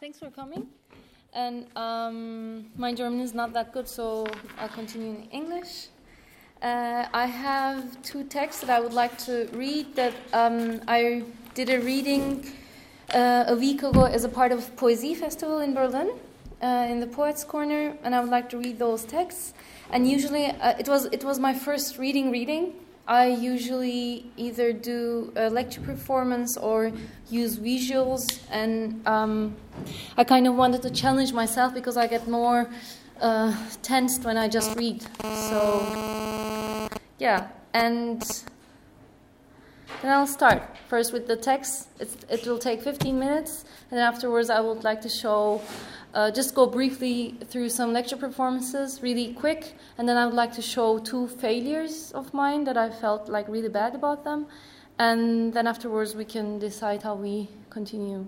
thanks for coming. And um, my German is not that good, so I'll continue in English. Uh, I have two texts that I would like to read that um, I did a reading uh, a week ago as a part of Poesie Festival in Berlin uh, in the Poets Corner, and I would like to read those texts. And usually, uh, it was it was my first reading reading. I usually either do a lecture performance or use visuals, and um, I kind of wanted to challenge myself because I get more uh, tensed when I just read. So, yeah, and then I'll start first with the text. It's, it will take 15 minutes, and then afterwards, I would like to show, uh, just go briefly through some lecture performances, really quick, and then I would like to show two failures of mine that I felt like really bad about them, and then afterwards, we can decide how we continue.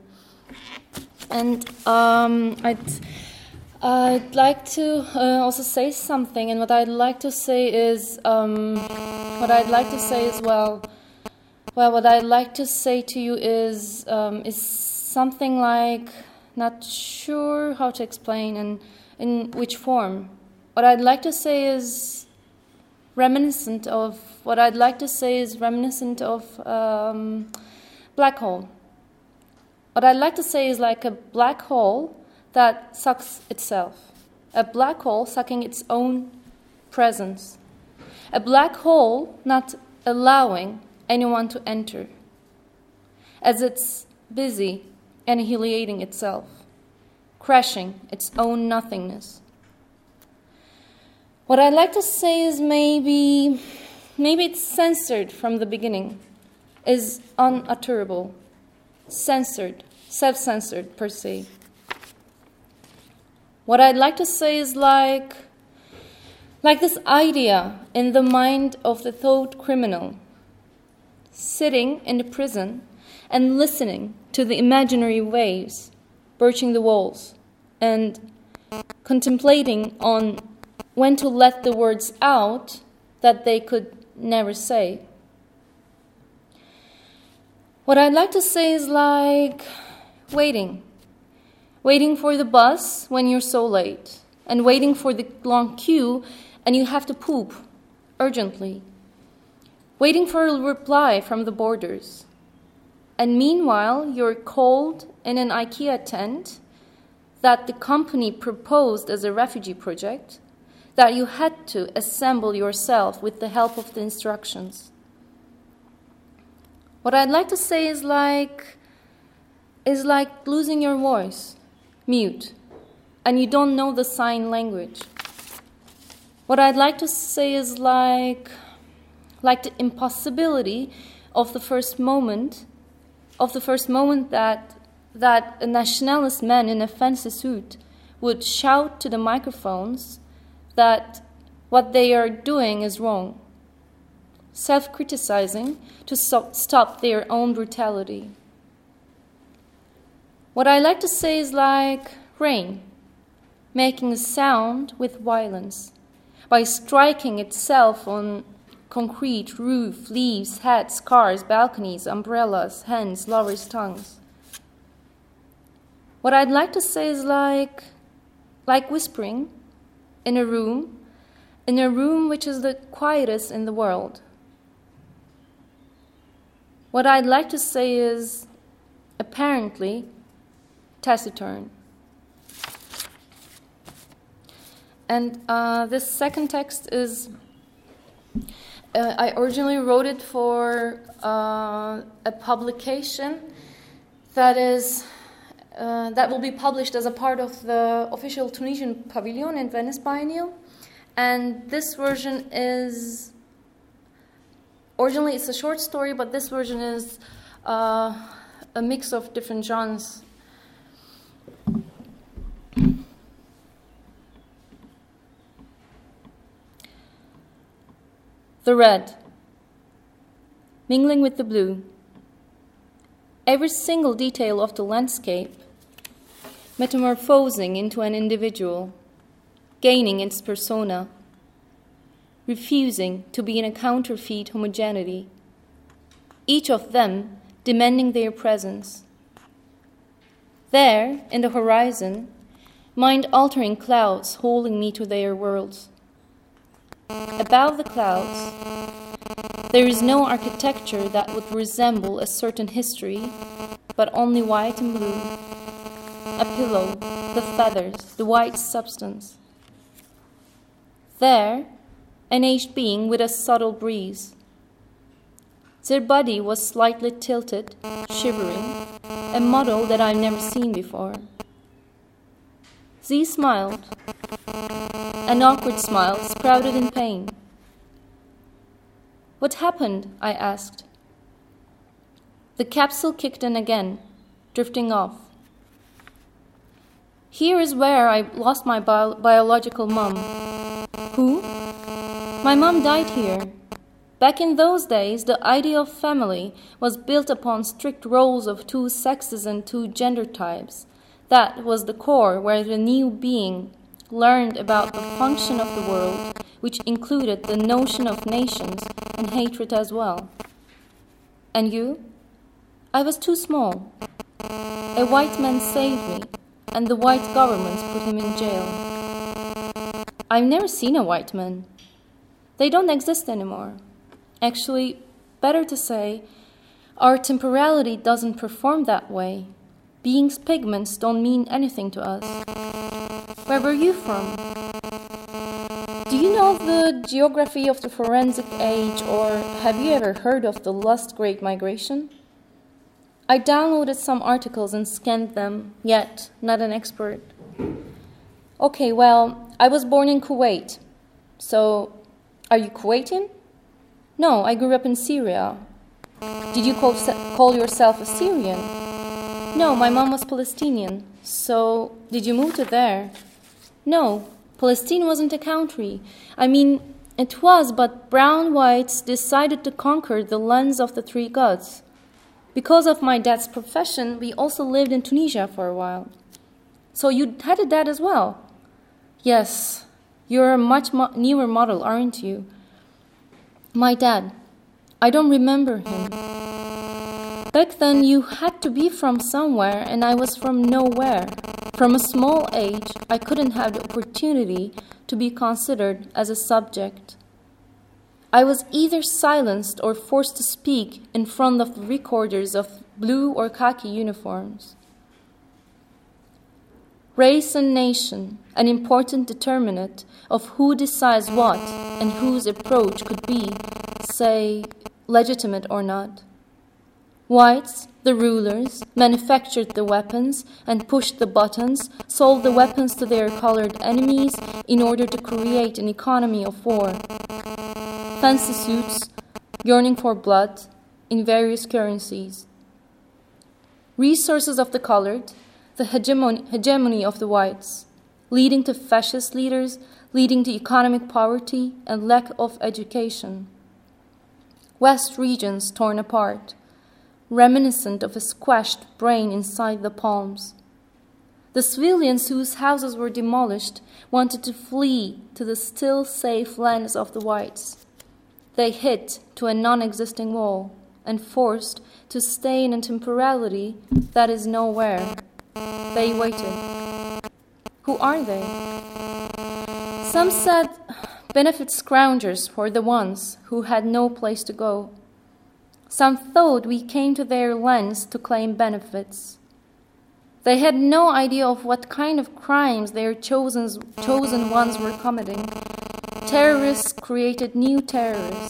And um, I'd I'd like to uh, also say something, and what I'd like to say is um, what I'd like to say as well. Well, what I'd like to say to you is um, is something like not sure how to explain and in which form. What I'd like to say is reminiscent of what I'd like to say is reminiscent of um, black hole. What I'd like to say is like a black hole that sucks itself, a black hole sucking its own presence, a black hole not allowing anyone to enter, as it's busy annihilating itself, crashing its own nothingness. What I'd like to say is maybe, maybe it's censored from the beginning, is unutterable, censored, self censored per se. What I'd like to say is like, like this idea in the mind of the thought criminal, sitting in the prison and listening to the imaginary waves birching the walls and contemplating on when to let the words out that they could never say. What I'd like to say is like waiting waiting for the bus when you're so late, and waiting for the long queue and you have to poop urgently, waiting for a reply from the boarders. And meanwhile, you're cold in an IKEA tent that the company proposed as a refugee project that you had to assemble yourself with the help of the instructions. What I'd like to say is like is like losing your voice mute, and you don't know the sign language. What I'd like to say is like, like the impossibility of the first moment, of the first moment that that a nationalist man in a fancy suit would shout to the microphones that what they are doing is wrong, self criticizing to stop their own brutality. What I like to say is like rain, making a sound with violence by striking itself on concrete, roof, leaves, hats, cars, balconies, umbrellas, hands, lovers' tongues. What I'd like to say is like like whispering in a room, in a room which is the quietest in the world. What I'd like to say is apparently taciturn. And uh, this second text is, uh, I originally wrote it for uh, a publication that is. Uh, that will be published as a part of the official Tunisian pavilion in Venice Biennial. And this version is originally it's a short story, but this version is uh, a mix of different genres The red, mingling with the blue. Every single detail of the landscape metamorphosing into an individual, gaining its persona, refusing to be in a counterfeit homogeneity, each of them demanding their presence. There, in the horizon, mind altering clouds holding me to their worlds. Above the clouds, there is no architecture that would resemble a certain history, but only white and blue. A pillow, the feathers, the white substance. There, an aged being with a subtle breeze. Their body was slightly tilted, shivering, a model that I've never seen before. Z smiled. An awkward smile sprouted in pain. What happened? I asked. The capsule kicked in again, drifting off. Here is where I lost my bio- biological mom. Who? My mom died here. Back in those days, the idea of family was built upon strict roles of two sexes and two gender types. That was the core where the new being learned about the function of the world, which included the notion of nations and hatred as well. And you? I was too small. A white man saved me, and the white government put him in jail. I've never seen a white man. They don't exist anymore. Actually, better to say, our temporality doesn't perform that way. Being's pigments don't mean anything to us. Where were you from? Do you know the geography of the forensic age, or have you ever heard of the last great migration? I downloaded some articles and scanned them, yet not an expert. Okay, well, I was born in Kuwait. So, are you Kuwaitan? No, I grew up in Syria. Did you call, call yourself a Syrian? No, my mom was Palestinian. So, did you move to there? No, Palestine wasn't a country. I mean, it was, but brown whites decided to conquer the lands of the three gods. Because of my dad's profession, we also lived in Tunisia for a while. So you had a dad as well? Yes, you're a much mo- newer model, aren't you? My dad. I don't remember him. Back then, you had to be from somewhere, and I was from nowhere. From a small age, I couldn't have the opportunity to be considered as a subject. I was either silenced or forced to speak in front of recorders of blue or khaki uniforms. Race and nation, an important determinant of who decides what and whose approach could be, say, legitimate or not. Whites, the rulers, manufactured the weapons and pushed the buttons, sold the weapons to their colored enemies in order to create an economy of war. Fancy suits, yearning for blood, in various currencies. Resources of the colored, the hegemony, hegemony of the whites, leading to fascist leaders, leading to economic poverty and lack of education. West regions torn apart reminiscent of a squashed brain inside the palms. The civilians whose houses were demolished wanted to flee to the still safe lands of the whites. They hit to a non existing wall and forced to stay in a temporality that is nowhere. They waited. Who are they? Some said benefit scroungers for the ones who had no place to go. Some thought we came to their lands to claim benefits. They had no idea of what kind of crimes their chosen, chosen ones were committing. Terrorists created new terrorists.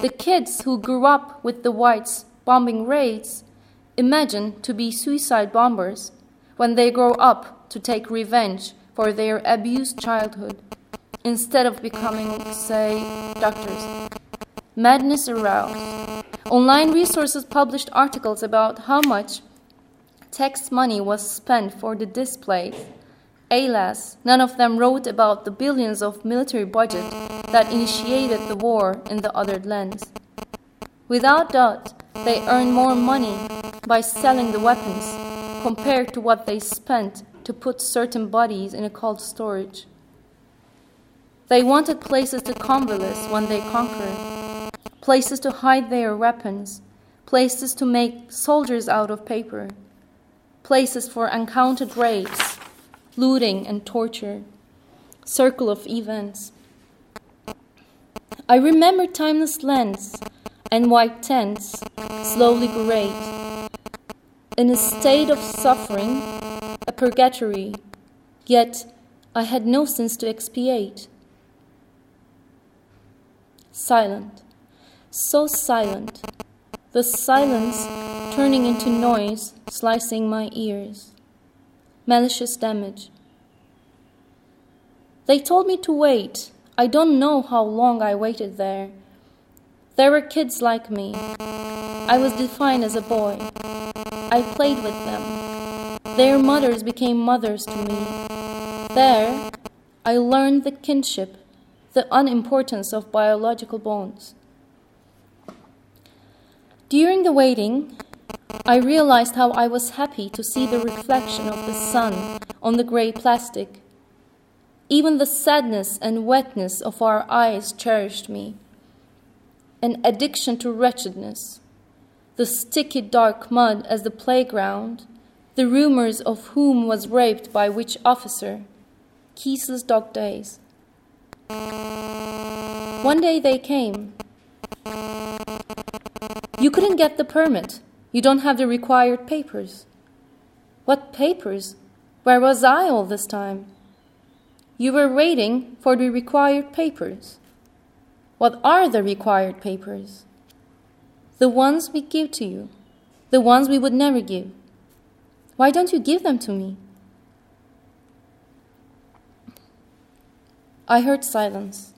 The kids who grew up with the whites bombing raids imagine to be suicide bombers when they grow up to take revenge for their abused childhood instead of becoming, say, doctors. Madness aroused. Online resources published articles about how much tax money was spent for the displays. Alas, none of them wrote about the billions of military budget that initiated the war in the other lands. Without doubt, they earned more money by selling the weapons compared to what they spent to put certain bodies in a cold storage. They wanted places to convalesce when they conquered places to hide their weapons, places to make soldiers out of paper. places for uncounted rapes, looting, and torture, circle of events. I remember timeless lands and white tents, slowly great, in a state of suffering, a purgatory, yet I had no sins to expiate. Silent, so silent, the silence turning into noise, slicing my ears. Malicious damage. They told me to wait. I don't know how long I waited there. There were kids like me. I was defined as a boy. I played with them. Their mothers became mothers to me. There, I learned the kinship, the unimportance of biological bonds. During the waiting, I realized how I was happy to see the reflection of the sun on the gray plastic. Even the sadness and wetness of our eyes cherished me. An addiction to wretchedness, the sticky dark mud as the playground, the rumors of whom was raped by which officer, Kiesler's dog days. One day they came. You couldn't get the permit. You don't have the required papers. What papers? Where was I all this time? You were waiting for the required papers. What are the required papers? The ones we give to you, the ones we would never give. Why don't you give them to me? I heard silence.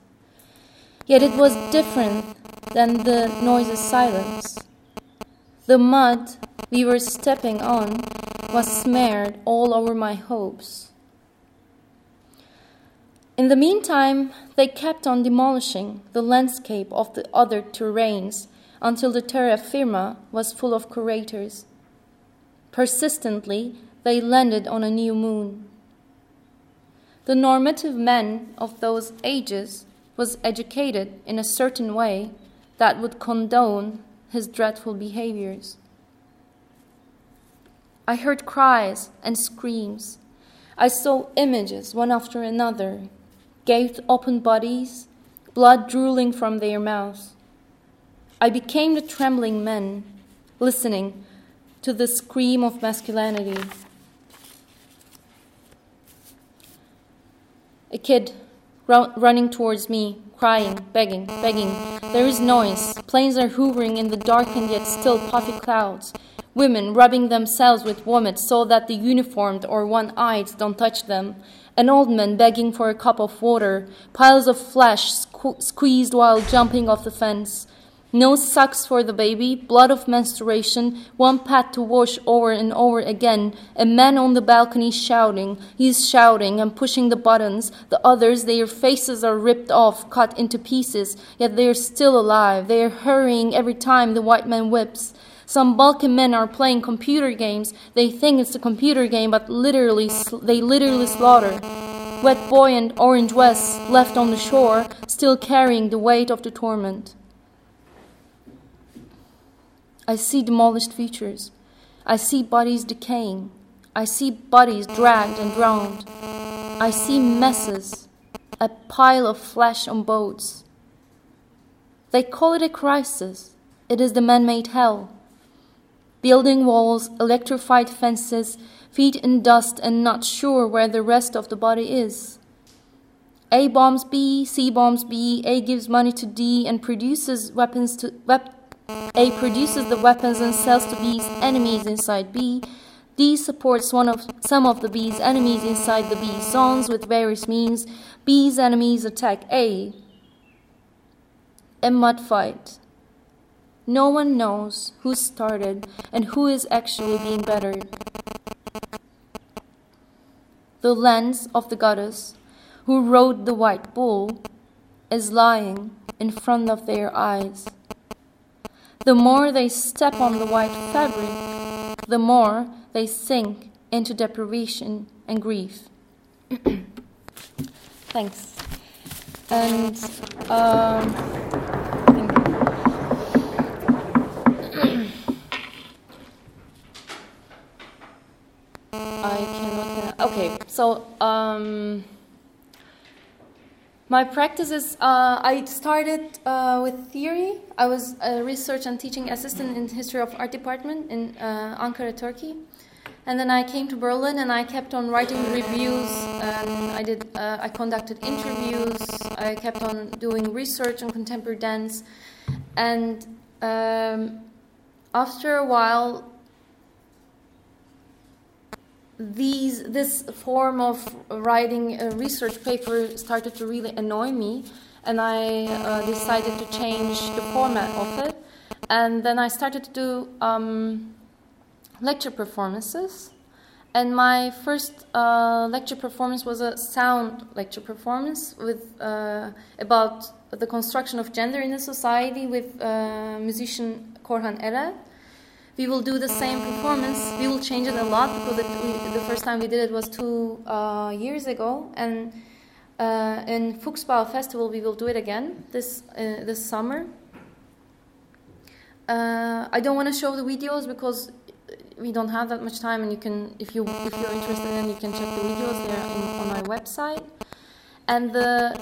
Yet it was different than the noiseless silence. The mud we were stepping on was smeared all over my hopes. In the meantime, they kept on demolishing the landscape of the other terrains until the terra firma was full of curators. Persistently, they landed on a new moon. The normative man of those ages was educated in a certain way that would condone his dreadful behaviors. I heard cries and screams. I saw images one after another, gaped open bodies, blood drooling from their mouths. I became the trembling man, listening to the scream of masculinity. A kid running towards me, crying, begging, begging. There is noise. Planes are hovering in the darkened yet still puffy clouds. Women rubbing themselves with vomit so that the uniformed or one eyed don't touch them. An old man begging for a cup of water. Piles of flesh sque- squeezed while jumping off the fence. No sucks for the baby, blood of menstruation, one pad to wash over and over again, a man on the balcony shouting. He's shouting and pushing the buttons. The others, their faces are ripped off, cut into pieces, yet they are still alive. They are hurrying every time the white man whips. Some bulky men are playing computer games. They think it's a computer game, but literally, they literally slaughter. Wet boy and orange West left on the shore, still carrying the weight of the torment. I see demolished features. I see bodies decaying. I see bodies dragged and drowned. I see messes, a pile of flesh on boats. They call it a crisis. It is the man made hell. Building walls, electrified fences, feet in dust and not sure where the rest of the body is. A bombs B, C bombs B, A gives money to D and produces weapons to wep- a produces the weapons and sells to B's enemies inside B. D supports one of some of the B's enemies inside the B zones with various means. B's enemies attack A. A mud fight. No one knows who started and who is actually being bettered. The lens of the goddess who rode the white bull is lying in front of their eyes. The more they step on the white fabric, the more they sink into deprivation and grief. Thanks. And um, I cannot. Okay, so um, my practice is uh, I started uh, with theory. I was a research and teaching assistant in history of art department in uh, Ankara, Turkey. And then I came to Berlin and I kept on writing reviews and I did uh, I conducted interviews. I kept on doing research on contemporary dance, and um, after a while, these this form of writing a research paper started to really annoy me, and I uh, decided to change the format of it. And then I started to do um, lecture performances. And my first uh, lecture performance was a sound lecture performance with uh, about the construction of gender in a society with uh, musician Korhan Erel. We will do the same performance. We will change it a lot because it, we, the first time we did it was two uh, years ago, and uh, in Fuchsbau Festival we will do it again this uh, this summer. I don't want to show the videos because we don't have that much time, and you can, if you if you're interested, then you can check the videos there on my website. And the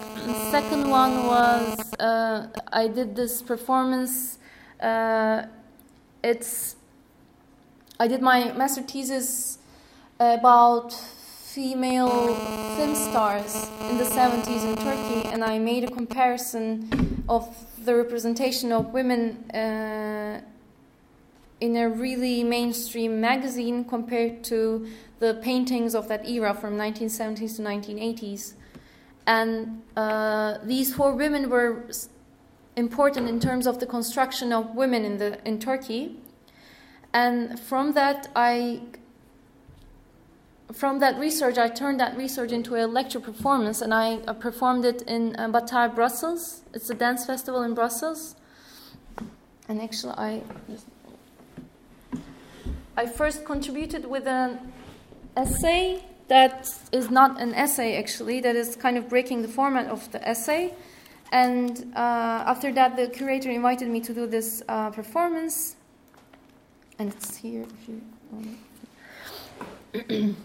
second one was uh, I did this performance. Uh, it's I did my master thesis about female film stars in the 70s in Turkey, and I made a comparison of the representation of women. Uh, in a really mainstream magazine compared to the paintings of that era from 1970s to 1980s. And uh, these four women were important in terms of the construction of women in, the, in Turkey. And from that, I from that research, I turned that research into a lecture performance, and I uh, performed it in uh, Batard, Brussels. It's a dance festival in Brussels. And actually, I I first contributed with an essay that is not an essay actually, that is kind of breaking the format of the essay. And uh, after that, the curator invited me to do this uh, performance. And it's here if you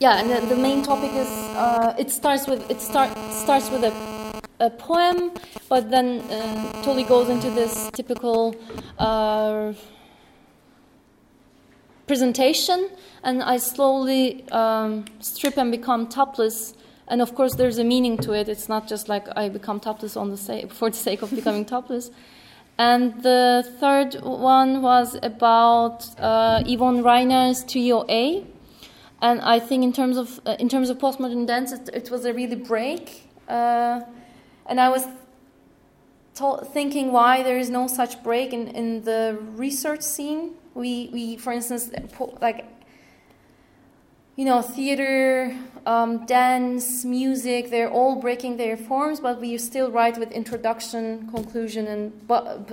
yeah, and the, the, main topic is uh, it starts with it start, starts with a, a poem, but then uh, totally goes into this typical uh, presentation, and I slowly um, strip and become topless. And of course, there's a meaning to it. It's not just like I become topless on the sa- for the sake of becoming topless. And the third one was about uh, Yvonne Rainer's Trio A. And I think in terms of uh, in terms of postmodern dance, it, it was a really break. Uh, and I was thinking why there is no such break in, in the research scene we, we for instance, like, you know, theater, um, dance, music, they're all breaking their forms, but we still write with introduction, conclusion, and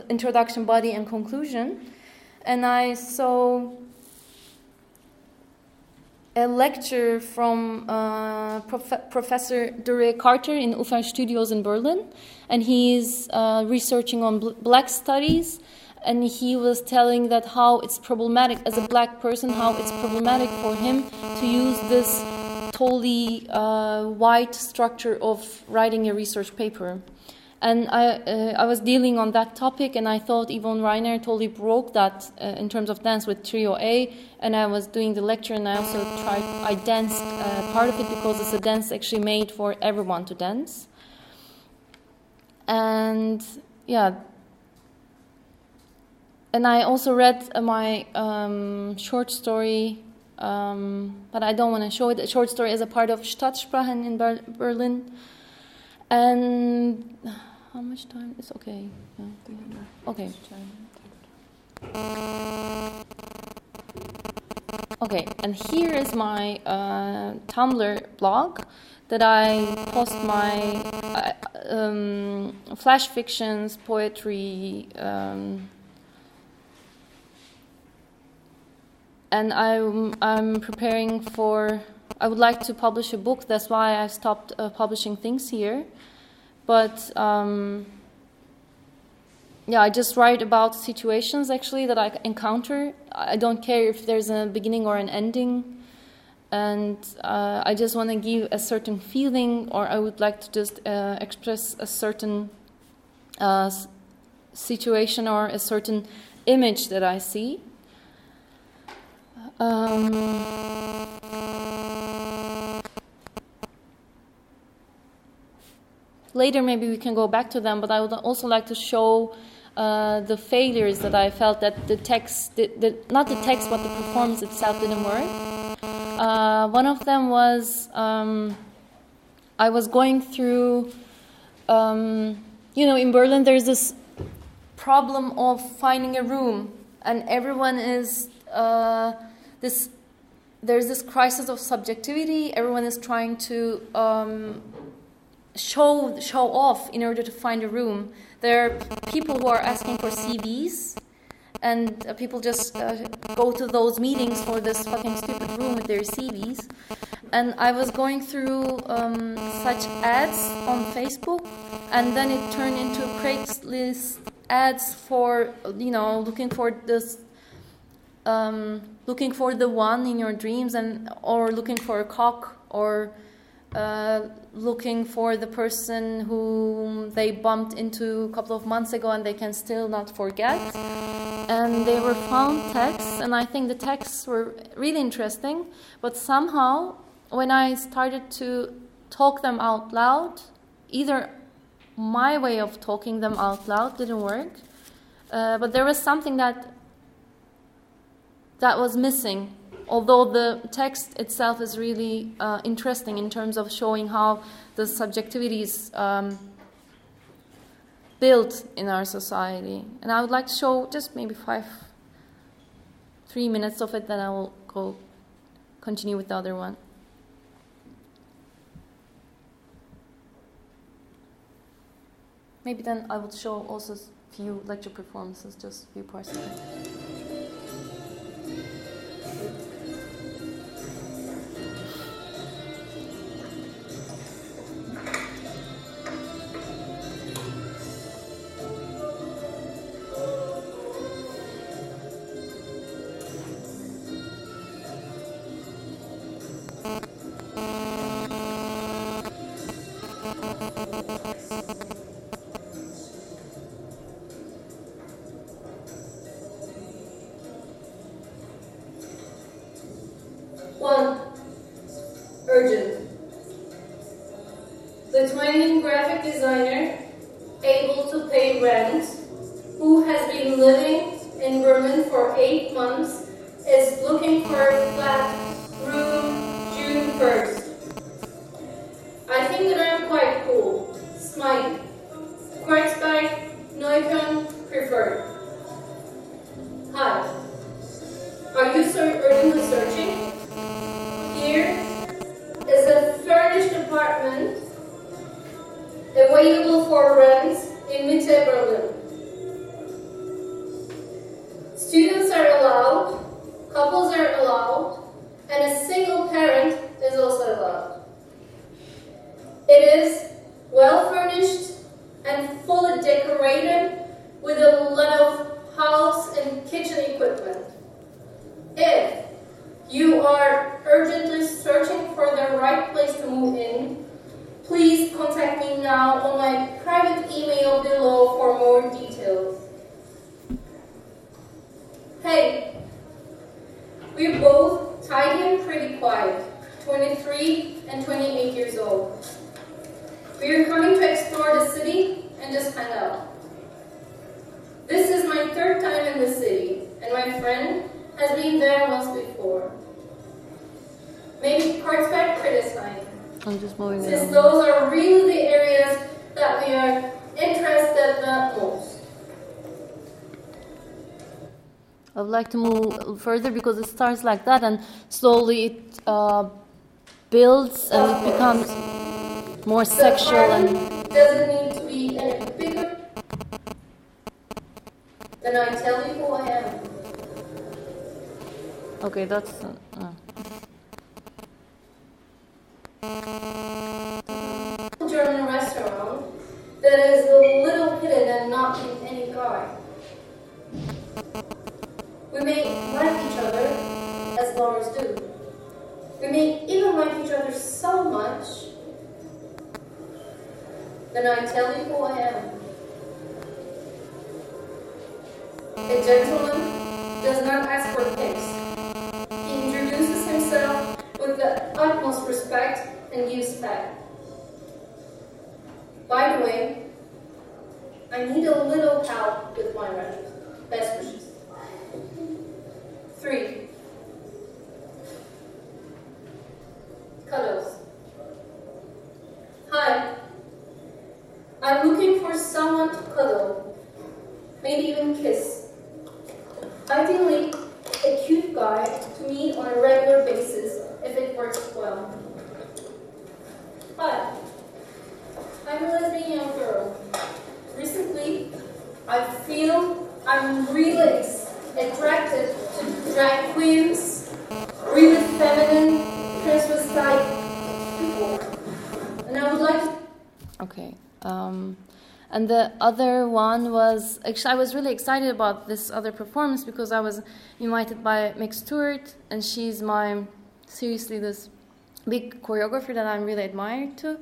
introduction, body, and conclusion. And I saw a lecture from uh, Prof- Professor Dure Carter in Ufer Studios in Berlin, and he's uh, researching on bl- black studies and he was telling that how it's problematic as a black person, how it's problematic for him to use this totally uh, white structure of writing a research paper. And I, uh, I was dealing on that topic, and I thought Yvonne Rainer totally broke that uh, in terms of dance with Trio A. And I was doing the lecture, and I also tried, I danced uh, part of it because it's a dance actually made for everyone to dance. And yeah, and I also read uh, my um, short story, um, but I don't want to show it. A short story as a part of Stadtsprachen in Ber- Berlin. And how much time is okay? Okay. Okay, and here is my uh, Tumblr blog that I post my uh, um, flash fictions, poetry. And I'm, I'm preparing for. I would like to publish a book. That's why I stopped uh, publishing things here. But um, yeah, I just write about situations actually that I encounter. I don't care if there's a beginning or an ending, and uh, I just want to give a certain feeling, or I would like to just uh, express a certain uh, situation or a certain image that I see. Um, later, maybe we can go back to them, but I would also like to show uh, the failures that I felt that the text, the, the, not the text, but the performance itself didn't work. Uh, one of them was um, I was going through, um, you know, in Berlin there's this problem of finding a room, and everyone is uh, this. There's this crisis of subjectivity. Everyone is trying to um, show show off in order to find a room there are people who are asking for CVs, and uh, people just uh, go to those meetings for this fucking stupid room with their CVs. And I was going through um, such ads on Facebook, and then it turned into Craigslist ads for, you know, looking for this um, looking for the one in your dreams and or looking for a cock or uh, looking for the person whom they bumped into a couple of months ago and they can still not forget. And they were found texts, and I think the texts were really interesting. But somehow, when I started to talk them out loud, either my way of talking them out loud didn't work, uh, but there was something that that was missing although the text itself is really uh, interesting in terms of showing how the subjectivity is um, built in our society. And I would like to show just maybe five, three minutes of it, then I will go continue with the other one. Maybe then I would show also a few lecture performances, just a few parts of it. Hey, we are both tidy and pretty quiet, 23 and 28 years old. We are coming to explore the city and just hang out. This is my third time in the city, and my friend has been there once before. Maybe parts back criticizing. I'm just moving Since those are really the areas that we are interested the most. Like to move further because it starts like that and slowly it uh, builds and it becomes more sexual and doesn't need to be any bigger then I tell you who I am. Okay, that's. Uh, uh. German restaurant that is a little hidden and not in any guard. We may like each other, as lovers do. We may even like each other so much that I tell you who I am. A gentleman does not ask for gifts. He introduces himself with the utmost respect and gives back. By the way, I need a little help with my rent. Best wishes. Three. Cuddles. Hi. I'm looking for someone to cuddle. Maybe even kiss. Ideally, a cute guy to meet on a regular basis if it works well. Hi. I'm a lesbian young girl. Recently, I feel I'm really attracted to drag queens, really feminine, transvestite people. And I would like to. Okay. Um, and the other one was actually I was really excited about this other performance because I was invited by Meg Stuart, and she's my seriously this big choreographer that I'm really admired to.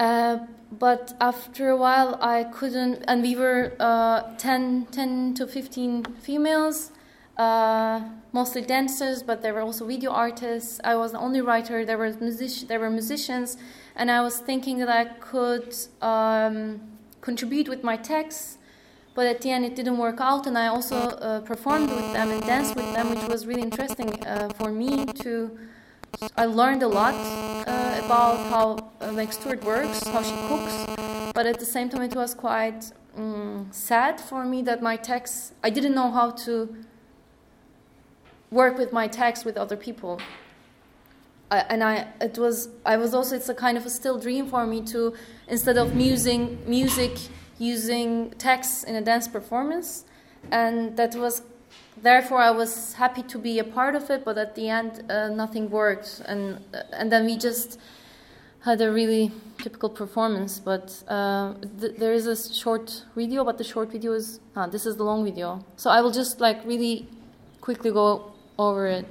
Uh, but after a while, I couldn't, and we were uh, 10, 10 to 15 females, uh, mostly dancers, but there were also video artists. I was the only writer. There were music- there were musicians, and I was thinking that I could um, contribute with my texts. But at the end, it didn't work out, and I also uh, performed with them and danced with them, which was really interesting uh, for me to I learned a lot about how uh, Meg Stuart works, how she cooks, but at the same time, it was quite um, sad for me that my text, I didn't know how to work with my text with other people. I, and I, it was, I was also, it's a kind of a still dream for me to, instead of using music, using text in a dance performance. And that was therefore I was happy to be a part of it, but at the end uh, nothing worked, and and then we just had a really typical performance. But uh, th- there is a short video, but the short video is ah, this is the long video, so I will just like really quickly go over it,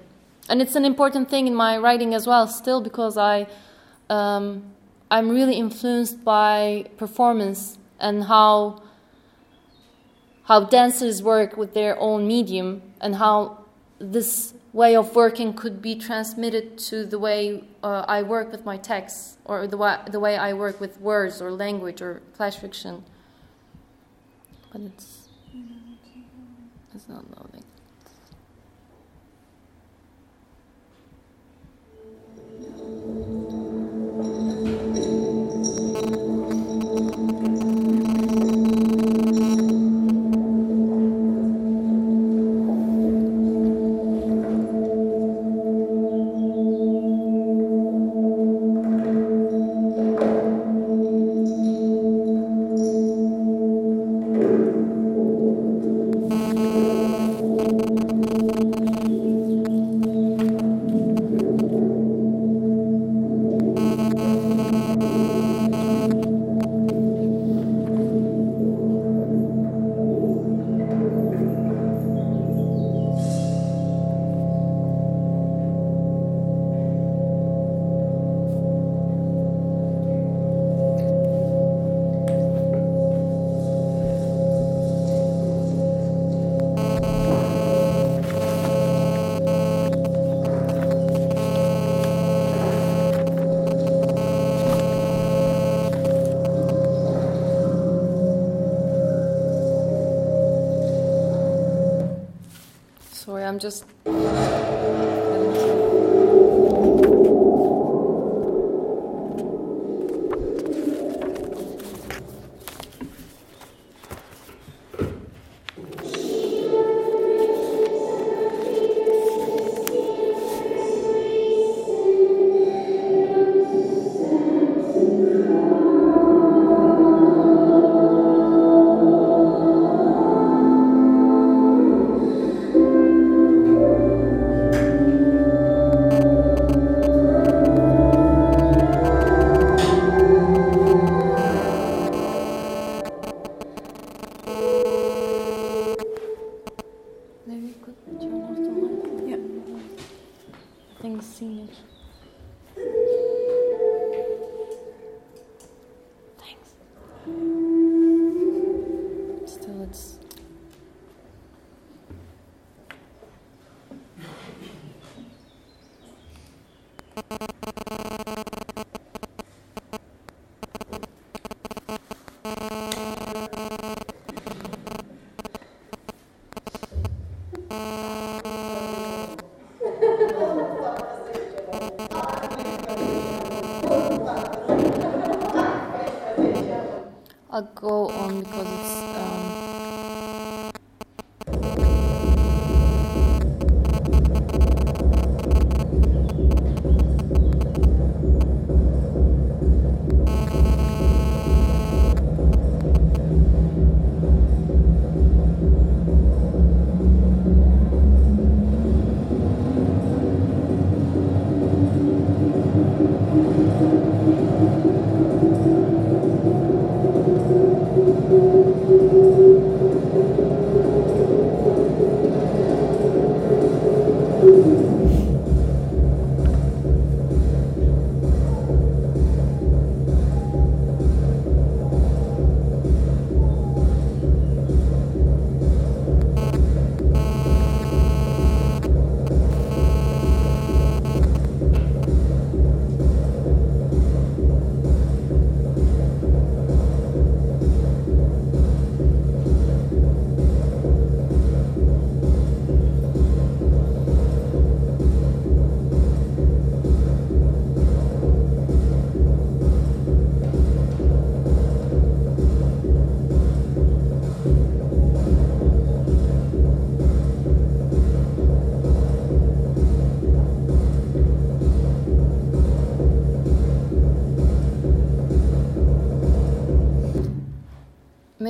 and it's an important thing in my writing as well, still because I. Um, I'm really influenced by performance and how how dancers work with their own medium and how this way of working could be transmitted to the way uh, I work with my texts or the way, the way I work with words or language or flash fiction. But it's, it's not loading. Sorry,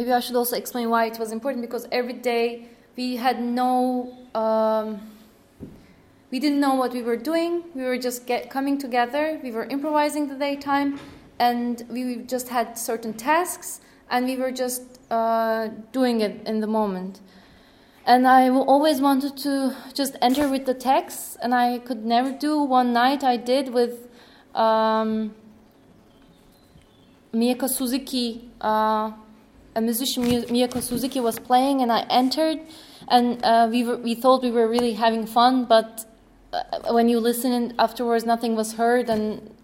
maybe I should also explain why it was important because every day we had no, um, we didn't know what we were doing. We were just get, coming together. We were improvising the daytime, and we just had certain tasks, and we were just uh, doing it in the moment. And I always wanted to just enter with the text, and I could never do. One night I did with um, Miyako Suzuki. Uh, a musician Miyako Suzuki was playing, and I entered, and uh, we were, we thought we were really having fun, but uh, when you listen afterwards, nothing was heard, and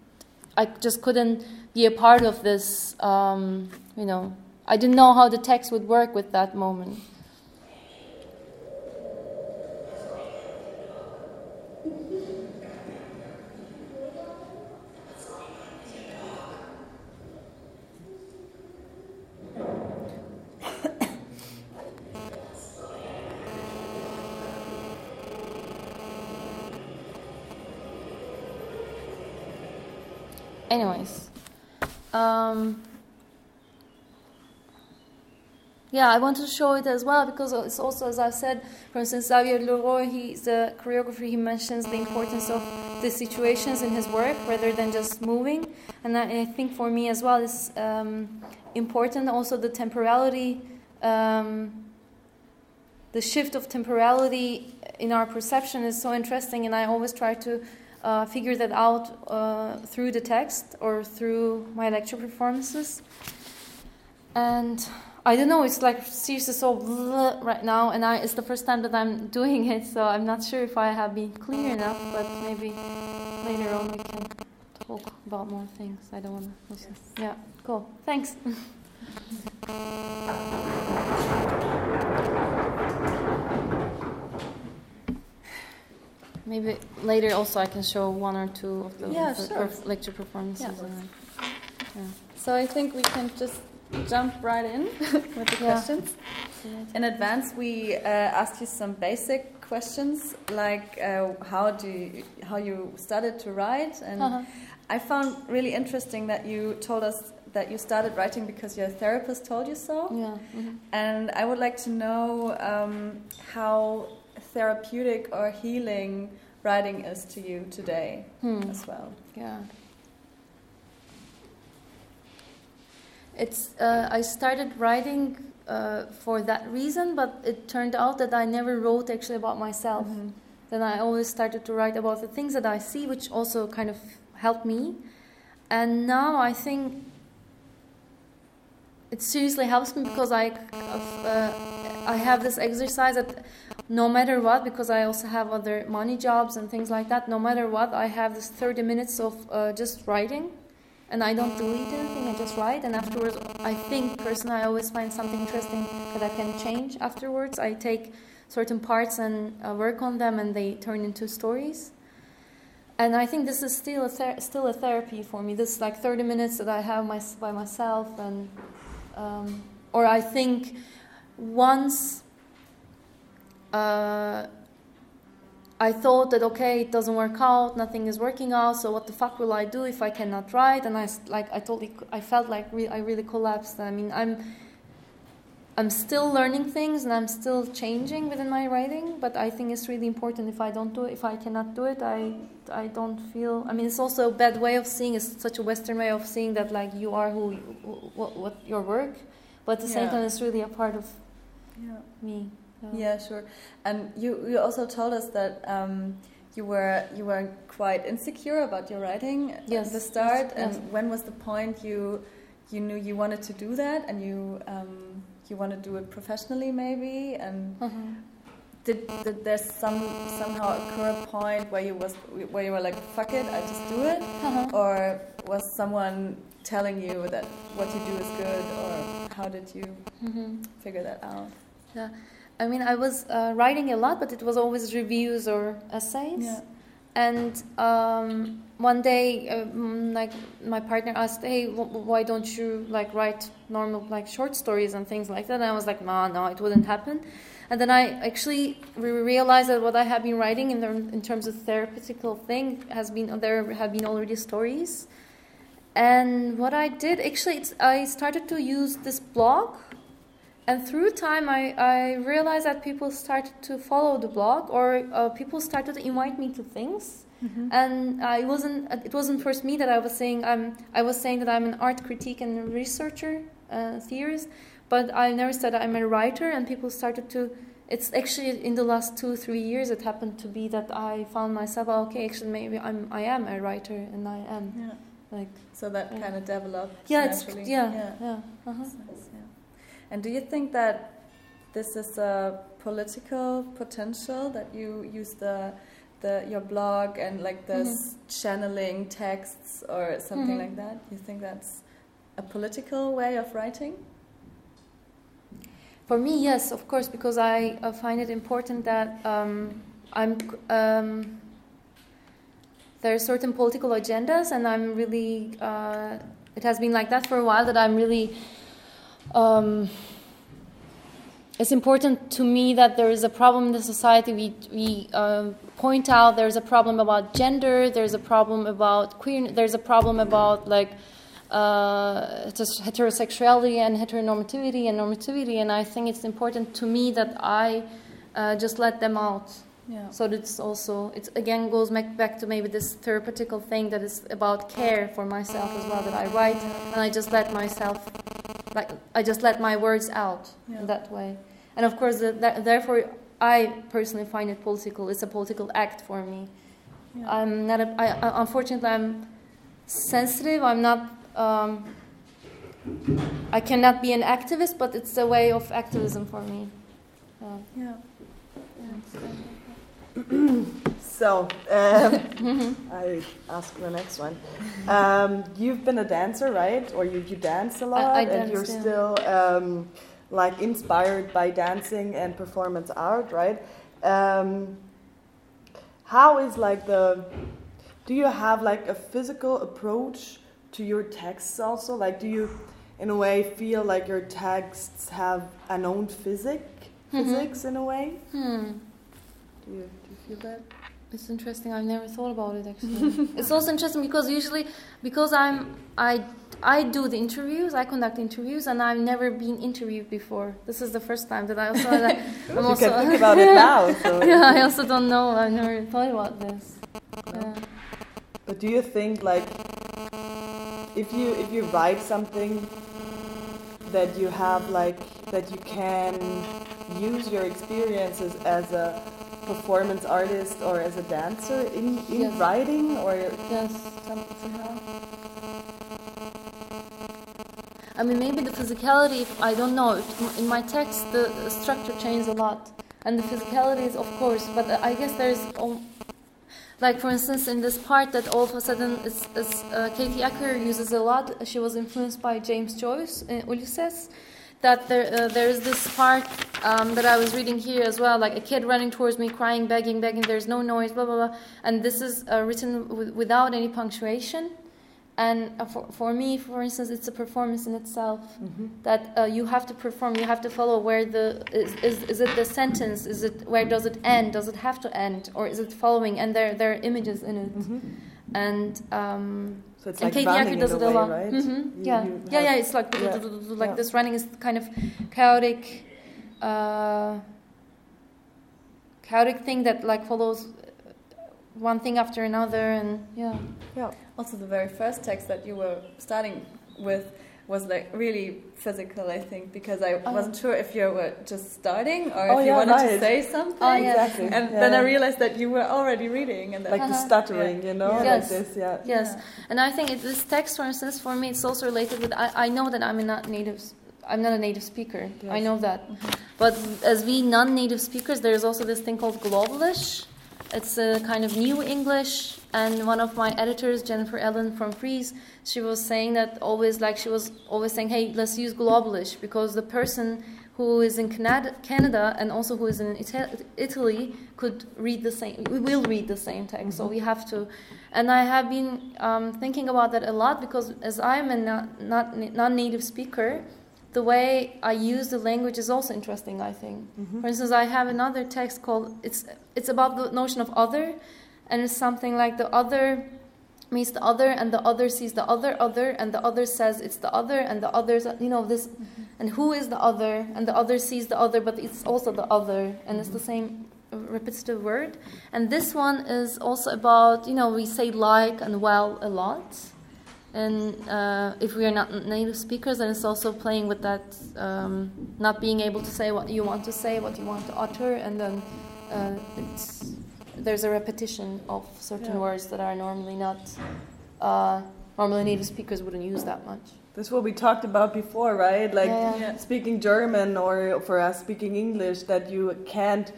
I just couldn't be a part of this. Um, you know, I didn't know how the text would work with that moment. Anyways um, yeah i want to show it as well because it's also as i said for instance Xavier Le Roy he's the choreographer he mentions the importance of the situations in his work rather than just moving. And i, think for me as well is um, important also the temporality um, the shift of temporality in our perception is so interesting and i always try to uh, figure that out uh, through the text or through my lecture performances. And I don't know, it's like seriously so right now, and I, it's the first time that I'm doing it, so I'm not sure if I have been clear enough, but maybe later on we can talk about more things. I don't want to listen. Yeah, cool. Thanks. Maybe later also I can show one or two of the Yeah, sure. lecture performances. Yeah. then- yeah. So I think we can just jump right in with the questions. In advance, we uh, asked you some basic questions, like uh, how do you, how you started to write, and Uh-huh. I found really interesting that you told us that you started writing because your therapist told you so. Yeah. mhm. And I would like to know um, how therapeutic or healing writing is to you today Hmm. as well. Yeah. It's. Uh, I started writing uh, for that reason, but it turned out that I never wrote actually about myself. Mhm. then I always started to write about the things that I see, which also kind of helped me. And now I think it seriously helps me because I uh, I have this exercise that no matter what, because I also have other money jobs and things like that. No matter what, I have this 30 minutes of uh, just writing, and I don't delete anything. I just write, and afterwards, I think personally, I always find something interesting that I can change afterwards. I take certain parts and uh, work on them, and they turn into stories. And I think this is still a ther- still a therapy for me. This like 30 minutes that I have my, by myself, and um, or I think once uh, I thought that okay, it doesn't work out, nothing is working out. So what the fuck will I do if I cannot write? And I like I totally I felt like re- I really collapsed. I mean I'm I'm still learning things and I'm still changing within my writing, but I think it's really important if I don't do it, if I cannot do it, I, I don't feel. I mean, it's also a bad way of seeing, it's such a Western way of seeing that, like, you are who, what, what your work, but at the same time, it's really a part of yeah. me. Yeah, sure. And you, you also told us that um, you were you were quite insecure about your writing yes. at the start. Yes. And yes. when was the point you you knew you wanted to do that and you um, you want to do it professionally maybe and mm-hmm. did, did there some somehow occur a point where you was where you were like fuck it I just do it uh-huh. or was someone telling you that what you do is good or how did you mm-hmm. figure that out yeah I mean I was uh, writing a lot but it was always reviews or essays. Yeah. and um, one day um, like my partner asked hey why don't you like write normal like short stories and things like that? And i was like no no it wouldn't happen. And then i actually realized that what i have been writing in, the, in terms of therapeutical thing has been there have been already stories. And what i did actually i started to use this blog and through time I, I realized that people started to follow the blog or uh, people started to invite me to things Mm-hmm. And uh, it wasn't it wasn't first me that I was saying I'm I was saying that I'm an art critique and researcher uh, theorist, but I never said I'm a writer. And people started to. It's actually in the last two three years it happened to be that I found myself oh, okay actually maybe I'm I am a writer and I am yeah. like so that yeah. kind of developed yeah it's yeah yeah, yeah. Uh-huh. And do you think that this is a political potential that you use the the your blog and like this mm-hmm. channeling texts or something mm-hmm. like that? You think that's a political way of writing? For me, yes, of course, because I uh, find it important that um, I'm. Um, there are certain political agendas, and I'm really. Uh, it has been like that for a while. That I'm really. Um, it's important to me that there is a problem in the society. We, we uh, point out there's a problem about gender, there's a problem about queer, there's a problem about like uh, heterosexuality and heteronormativity and normativity. And I think it's important to me that I uh, just let them out. Yeah. So it's also it again goes back to maybe this therapeutical thing that is about care for myself as well. That I write and I just let myself, like I just let my words out yeah. in that way. And of course, the, therefore, I personally find it political. It's a political act for me. Yeah. I'm not. A, I, unfortunately, I'm sensitive. I'm not. Um, I cannot be an activist, but it's a way of activism for me. Uh, yeah. yeah. So um, I ask the next one. Um, you've been a dancer, right? Or you, you dance a lot, I, I and you're yeah. still um, like inspired by dancing and performance art, right? Um, how is like the do you have like a physical approach to your texts also? Like, do you, in a way, feel like your texts have an own physic, mm-hmm. physics in a way? Hmm. Do you feel that? It's interesting. I've never thought about it actually. it's also interesting because usually, because I'm I I do the interviews, I conduct interviews, and I've never been interviewed before. This is the first time that I also. Like, I'm you also, can think about it now. So. yeah, I also don't know. I've never thought about this. Yeah. But do you think like if you if you write something that you have like that you can use your experiences as a performance artist or as a dancer in, in yes. writing or? Yes somehow I mean maybe the physicality I don't know. In my text the structure changes a lot. And the physicality is of course but I guess there's like for instance in this part that all of a sudden is, is uh, Kathy Acker uses a lot. She was influenced by James Joyce in uh, Ulysses that there uh, there is this part um, that I was reading here as well, like a kid running towards me, crying, begging, begging. There's no noise, blah blah blah. And this is uh, written w- without any punctuation. And uh, for, for me, for instance, it's a performance in itself mm-hmm. that uh, you have to perform. You have to follow where the is, is is it the sentence? Is it where does it end? Does it have to end, or is it following? And there there are images in it, mm-hmm. and. Um, so it's and like Kathy does it a, way, lot. Right? Mm-hmm. You, yeah, you yeah, yeah. It's like yeah. like yeah. this running is kind of chaotic, uh, chaotic thing that like follows one thing after another, and yeah, yeah. Also, the very first text that you were starting with was like really physical, I think, because I oh. wasn't sure if you were just starting or oh, if you yeah, wanted right. to say something. Oh, exactly. And yeah. then I realized that you were already reading, and like uh -huh. the stuttering, you know, yes. like this, yeah. Yes, and I think it, this text, for instance, for me, it's also related with. I, I know that I'm not native. I'm not a native speaker. Yes. I know that, mm -hmm. but as we non-native speakers, there is also this thing called globalish it's a kind of new English, and one of my editors, Jennifer Allen from Frieze, she was saying that always, like she was always saying, "Hey, let's use globalish," because the person who is in Canada and also who is in Italy could read the same. We will read the same text, mm-hmm. so we have to. And I have been um, thinking about that a lot because as I am a not, not non-native speaker, the way I use the language is also interesting. I think. Mm-hmm. For instance, I have another text called it's it's about the notion of other, and it's something like the other means the other, and the other sees the other other, and the other says it's the other, and the others you know this, mm-hmm. and who is the other, and the other sees the other, but it's also the other, and it's the same repetitive word. And this one is also about you know we say like and well a lot and uh, if we are not native speakers, then it's also playing with that, um, not being able to say what you want to say, what you want to utter, and then uh, there's a repetition of certain yeah. words that are normally not, uh, normally native speakers wouldn't use that much. That's what we talked about before, right? Like yeah, yeah. speaking German or for us speaking English, that you can't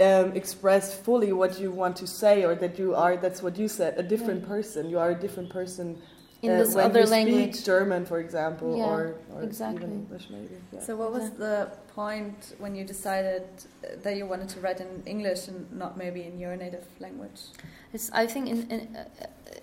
um, express fully what you want to say, or that you are. That's what you said. A different yeah. person. You are a different person in uh, this when other you language. Speak German, for example, yeah, or, or exactly. even English, maybe. Yeah. So, what was the point when you decided that you wanted to write in English and not maybe in your native language? It's I think in, in uh,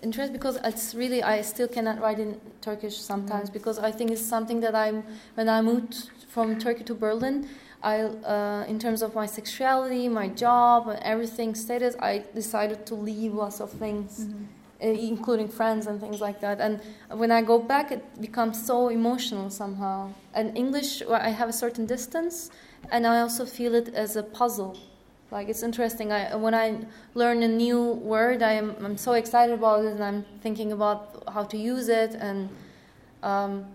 interest because it's really I still cannot write in Turkish sometimes mm. because I think it's something that I'm when I moved from Turkey to Berlin I, uh, in terms of my sexuality, my job, and everything status, I decided to leave lots of things, mm-hmm. Uh, including friends and things like that. And when I go back, it becomes so emotional somehow. And English, I have a certain distance, and I also feel it as a puzzle. Like it's interesting. I, when I learn a new word, I am I'm so excited about it, and I'm thinking about how to use it, and um,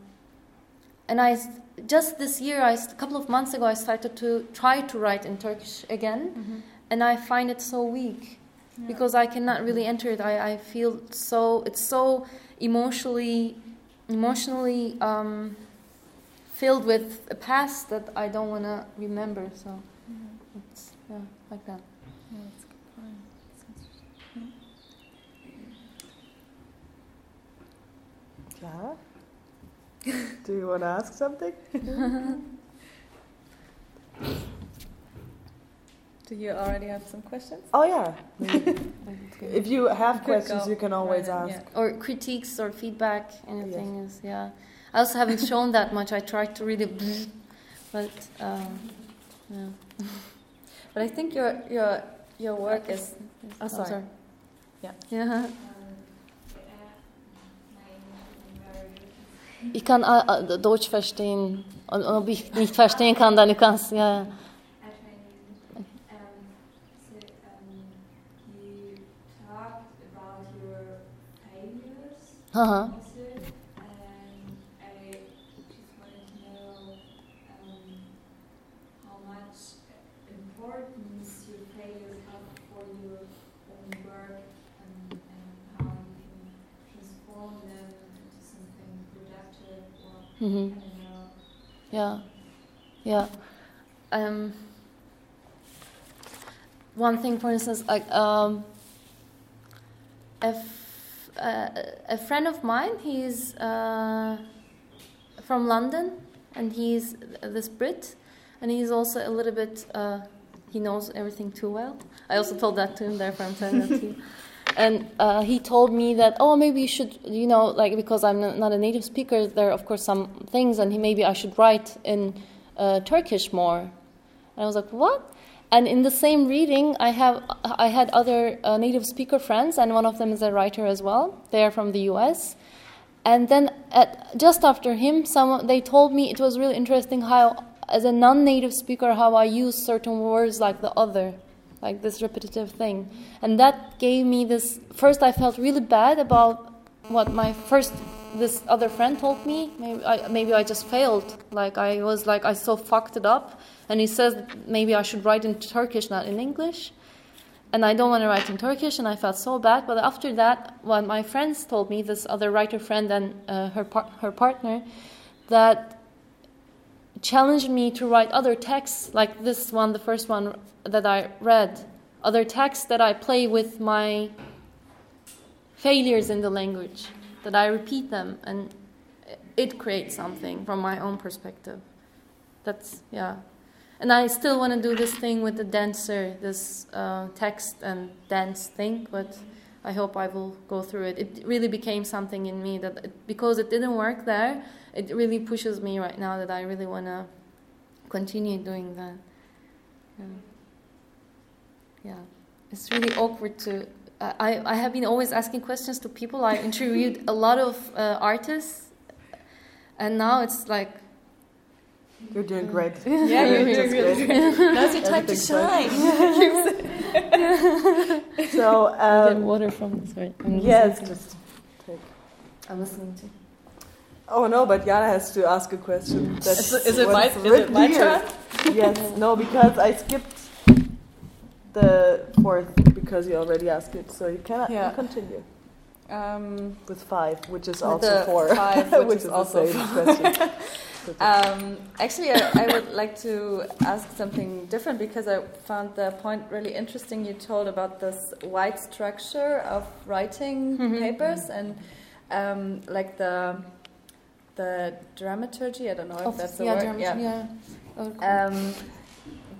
and I just this year, I, a couple of months ago, I started to try to write in Turkish again, mm-hmm. and I find it so weak yeah. because I cannot really enter it. I, I feel so it's so emotionally emotionally um, filled with a past that I don't want to remember. So mm-hmm. it's yeah, like that. Yeah, that's a good point. Yeah. Do you want to ask something? Do you already have some questions? Oh yeah. if you have questions, you can always ask. Yeah. Or critiques or feedback. Anything yes. is yeah. I also haven't shown that much. I tried to read it, but um, yeah. but I think your your your work is. Oh, sorry. Sorry. Yeah. Yeah. Ich kann uh, Deutsch verstehen. Und ob ich nicht verstehen kann, dann kannst ja. Uh-huh. Mm-hmm. Yeah, yeah. Um, one thing, for instance, like um, if uh, a friend of mine, he's uh, from London, and he's this Brit, and he's also a little bit. Uh, he knows everything too well. I also told that to him. Therefore, I'm telling that to you. And uh, he told me that, oh, maybe you should, you know, like because I'm not a native speaker, there are of course some things, and he, maybe I should write in uh, Turkish more. And I was like, what? And in the same reading, I have I had other uh, native speaker friends, and one of them is a writer as well. They are from the U.S. And then at, just after him, someone they told me it was really interesting how, as a non-native speaker, how I use certain words like the other, like this repetitive thing, and that gave me this. First, I felt really bad about what my first this other friend told me. Maybe I, maybe I just failed. Like I was like I so fucked it up and he says maybe I should write in Turkish, not in English. And I don't want to write in Turkish, and I felt so bad. But after that, when my friends told me, this other writer friend and uh, her par- her partner, that challenged me to write other texts, like this one, the first one that I read, other texts that I play with my failures in the language, that I repeat them, and it creates something from my own perspective. That's yeah. And I still want to do this thing with the dancer, this uh, text and dance thing, but I hope I will go through it. It really became something in me that, it, because it didn't work there, it really pushes me right now that I really want to continue doing that. Yeah. Yeah. It's really awkward to. I, I have been always asking questions to people. I interviewed a lot of uh, artists, and now it's like you're doing great. Yeah, you're doing great. Now's your time to shine. so, um, get water from this, right? I'm yes, just take. I'm listening to. Oh no, but Jana has to ask a question. That's is, it my, is it my turn? yes, no, because I skipped the fourth because you already asked it, so you cannot yeah. continue. Um, with five, which is also four, five, which, which is, is also the same question. Um, actually, I, I, would like to ask something different because I found the point really interesting you told about this wide structure of writing mm-hmm. papers and um, like the the dramaturgy. I don't know if that's the yeah, word. Yeah. yeah. Um,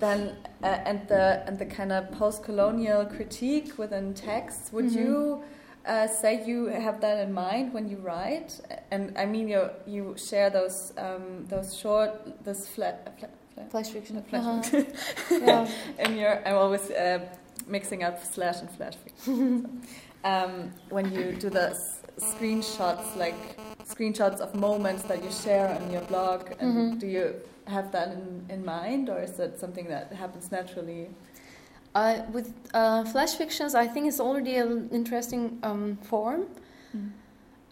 then uh, and the and the kind of post-colonial critique within texts. Would mm-hmm. you? uh, say you have that in mind when you write, and I mean you you share those um, those short this flat, flat, flat flash fiction, flash uh -huh. yeah. I'm always uh, mixing up slash and flash fiction. so, um, when you do the screenshots, like screenshots of moments that you share on your blog, and mm -hmm. do you have that in, in mind, or is that something that happens naturally? Uh, with uh, flash fictions, I think it's already an interesting um, form. Mm.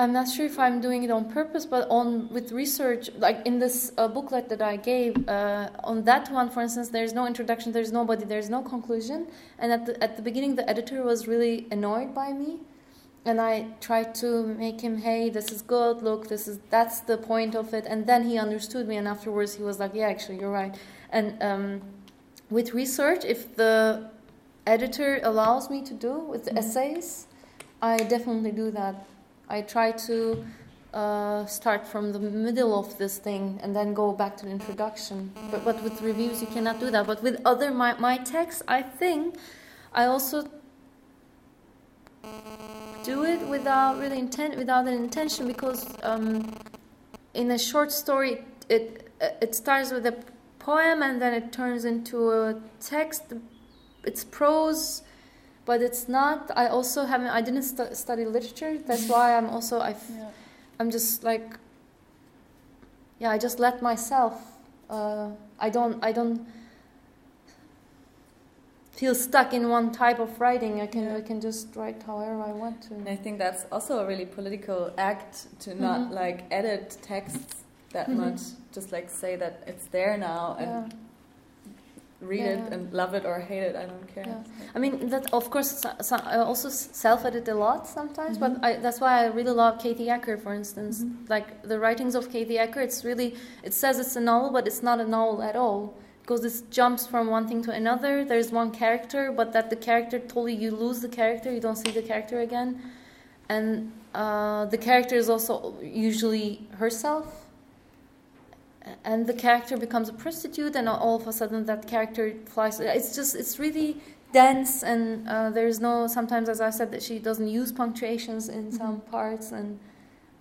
I'm not sure if I'm doing it on purpose, but on with research, like in this uh, booklet that I gave, uh, on that one, for instance, there's no introduction, there's nobody, there's no conclusion, and at the at the beginning, the editor was really annoyed by me, and I tried to make him, hey, this is good, look, this is that's the point of it, and then he understood me, and afterwards he was like, yeah, actually, you're right, and. Um, with research, if the editor allows me to do with mm-hmm. essays, I definitely do that. I try to uh, start from the middle of this thing and then go back to the introduction. But, but with reviews, you cannot do that. But with other my, my texts, I think I also do it without really intent, without an intention, because um, in a short story, it it starts with a poem and then it turns into a text. It's prose, but it's not. I also haven't. I didn't stu- study literature. That's why I'm also. I. Yeah. I'm just like. Yeah, I just let myself. Uh, I don't. I don't feel stuck in one type of writing. I can yeah. I can just write however I want to. And I think that's also a really political act to not mm-hmm. like edit texts that mm-hmm. much. Just like say that it's there now and read yeah. it and love it or hate it. I don't care. Yeah. I mean, that of course, so, I also self-edit a lot sometimes, mm-hmm. but I, that's why I really love Kathy Acker, for instance. Mm-hmm. Like the writings of Kathy Acker, it's really it says it's a novel, but it's not a novel at all because it jumps from one thing to another. There's one character, but that the character totally you lose the character, you don't see the character again, and uh, the character is also usually herself and the character becomes a prostitute and all of a sudden that character flies it's just it's really dense and uh, there's no sometimes as i said that she doesn't use punctuations in mm-hmm. some parts and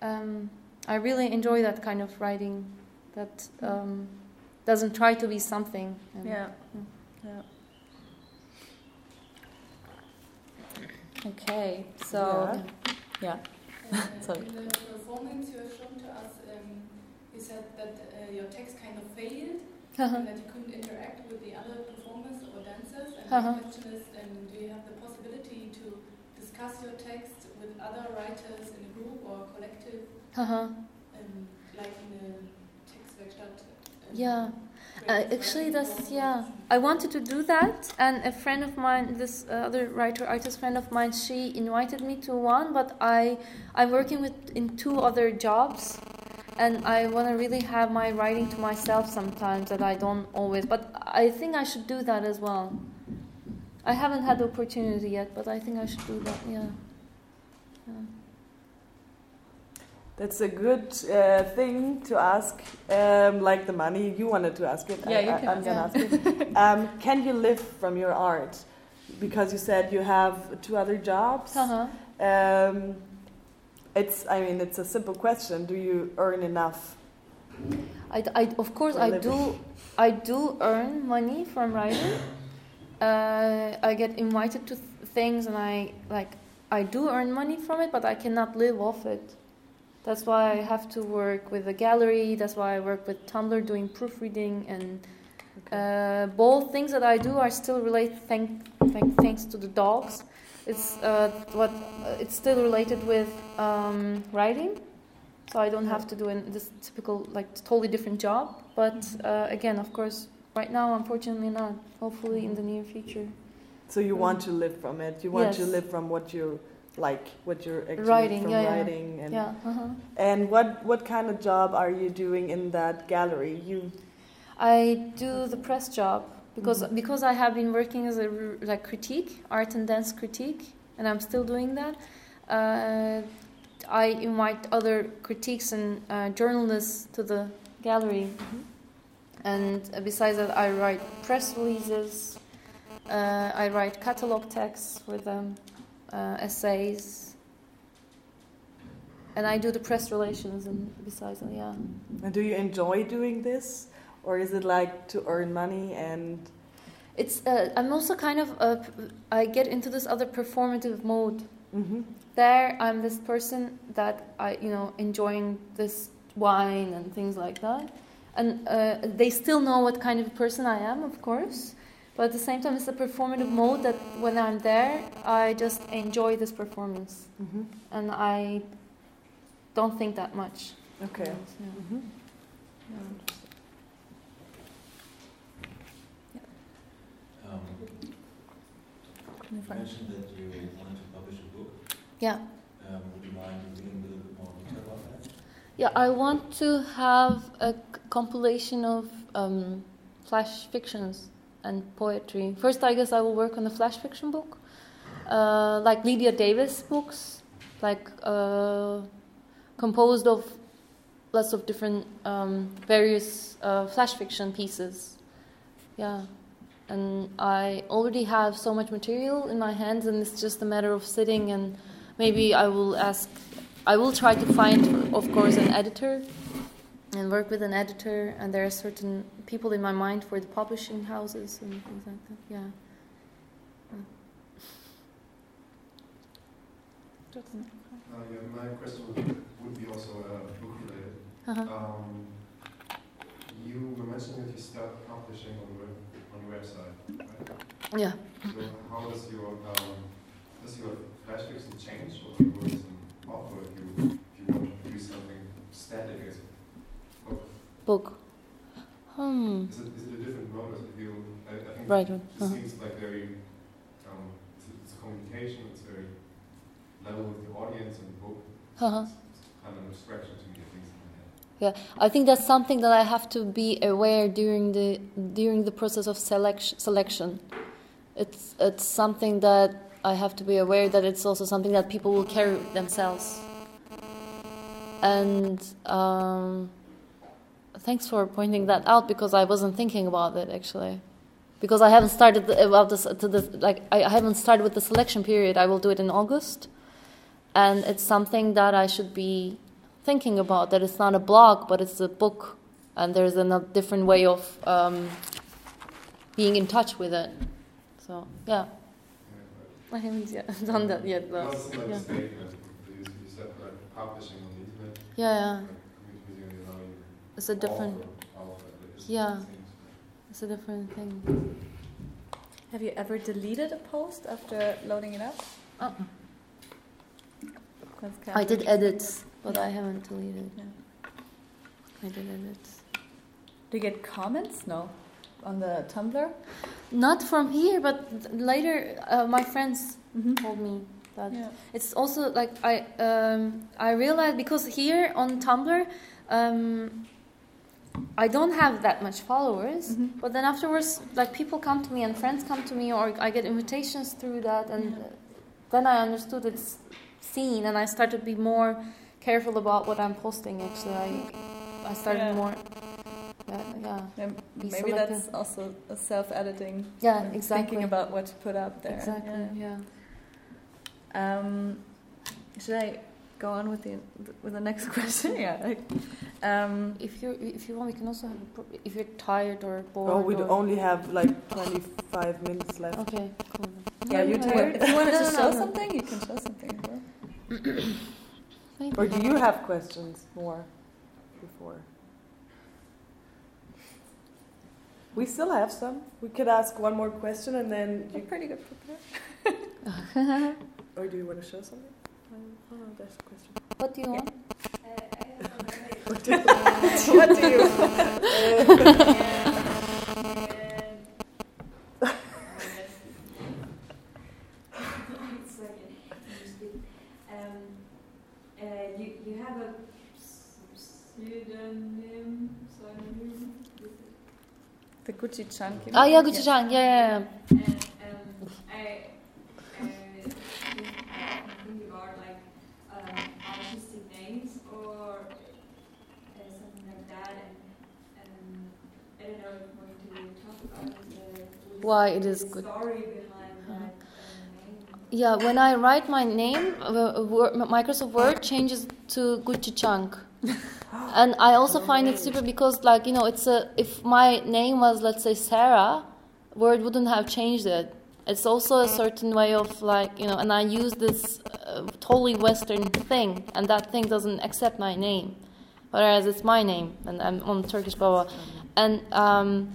um, i really enjoy that kind of writing that um, doesn't try to be something yeah yeah okay so yeah, yeah. Uh, Sorry. in the performance you have shown to us um, you said that uh, your text kind of failed uh-huh. and that you couldn't interact with the other performers or dancers. And uh-huh. my question is, um, do you have the possibility to discuss your text with other writers in a group or a collective, uh-huh. um, like in a Textwerkstatt? Yeah. Uh, actually, that's yeah. I wanted to do that, and a friend of mine, this uh, other writer, artist friend of mine, she invited me to one. But I, I'm working with in two other jobs, and I want to really have my writing to myself sometimes that I don't always. But I think I should do that as well. I haven't had the opportunity yet, but I think I should do that. Yeah. yeah. That's a good uh, thing to ask, um, like the money. You wanted to ask it. Yeah, I, you can. I'm yeah. gonna ask it. Um, can you live from your art? Because you said you have two other jobs. Uh-huh. Um, it's, I mean, it's a simple question. Do you earn enough? I, I of course, I do. I do earn money from writing. Uh, I get invited to th things, and I like. I do earn money from it, but I cannot live off it. That's why I have to work with a gallery. That's why I work with Tumblr doing proofreading, and okay. uh, both things that I do are still related. Thank, thank, thanks to the dogs it's uh, what uh, it's still related with um, writing, so I don't have to do in this typical like totally different job. But uh, again, of course, right now, unfortunately, not. Hopefully, in the near future. So you want to live from it. You want yes. to live from what you like, what you're actually writing, from yeah, writing, yeah. and yeah, uh-huh. and what what kind of job are you doing in that gallery? You, I do the press job because mm-hmm. because I have been working as a like critique, art and dance critique, and I'm still doing that. Uh, I invite other critiques and uh, journalists to the gallery, mm-hmm. and uh, besides that, I write press releases. Uh, I write catalog texts for them, uh, essays, and I do the press relations. And besides yeah. And do you enjoy doing this? or is it like to earn money and it's uh, i'm also kind of uh, i get into this other performative mode mm-hmm. there i'm this person that i you know enjoying this wine and things like that and uh, they still know what kind of person i am of course but at the same time it's a performative mode that when i'm there i just enjoy this performance mm-hmm. and i don't think that much okay yeah. Mm-hmm. Yeah. Um, you mentioned that you wanted to publish a book. Yeah. Um, would you mind revealing a little bit more detail about that? Yeah, I want to have a compilation of um, flash fictions and poetry. First, I guess I will work on the flash fiction book, uh, like Lydia Davis books, like uh, composed of lots of different um, various uh, flash fiction pieces. Yeah and I already have so much material in my hands, and it's just a matter of sitting and maybe I will ask. I will try to find, of course, an editor and work with an editor. And there are certain people in my mind for the publishing houses and things like that. Yeah. Uh, yeah, my question would, would be also uh, book related. Uh-huh. Um, you were mentioning that you start publishing on the on your website, right? Yeah. So how does your um, does your flash fiction change or you work some or if you if you want to do something static as book? Hmm. Is it, is it a different mode? If you, I, I right. It uh-huh. seems like very, um, it's, it's, communication, it's very level with the audience and the book. Uh-huh. It's kind of an abstraction to me, at least. Yeah, I think that's something that I have to be aware during the during the process of selection. Selection, it's it's something that I have to be aware that it's also something that people will carry themselves. And um, thanks for pointing that out because I wasn't thinking about it actually. Because I haven't started about this to this like I, I haven't started with the selection period. I will do it in August, and it's something that I should be thinking about. That it's not a blog, but it's a book, and there's a different way of um, being in touch with it. So yeah. I haven't yet done that yet though. yeah. statement. You said like publishing on the internet. Yeah, yeah. It's a different. Yeah. It's a different thing. Have you ever deleted a post after loading it up? Uh -uh. I did edits, but I haven't deleted. Yeah. I did edits. Do you get comments? No on the Tumblr? Not from here, but later uh, my friends mm-hmm. told me that yeah. it's also like I um, I realized because here on Tumblr. Um, I don't have that much followers, mm-hmm. but then afterwards, like people come to me and friends come to me, or I get invitations through that, and yeah. then I understood it's seen, and I started to be more careful about what I'm posting. Actually, I I started yeah. more yeah, yeah. maybe that's also a self-editing. Yeah, exactly. Thinking about what to put up there. Exactly. Yeah. yeah. Um, should I go on with the with the next question? yeah. Like, um, if you if you want, we can also have a, if you're tired or bored. Oh, we only have like twenty five minutes left. Okay. Cool. Yeah, you're tired? If you wanted to show something, you can show something. or do you have questions more before? We still have some. We could ask one more question and then. You're pretty good prepared. or do you want to show something? That's a question. What do you want? what do you? what do you? you, you have a pseudonym, pseudonym the Gucci chunk. Oh ah, yeah, Gucci chunk. Yeah, yeah. yeah. Why it is good. Story behind that. Uh, yeah, when I write my name, uh, Microsoft Word changes to Gucci Chunk. and I also find it super because, like, you know, it's a if my name was, let's say, Sarah, Word wouldn't have changed it. It's also a certain way of, like, you know, and I use this uh, totally Western thing, and that thing doesn't accept my name, whereas it's my name, and I'm on Turkish Baba. And um,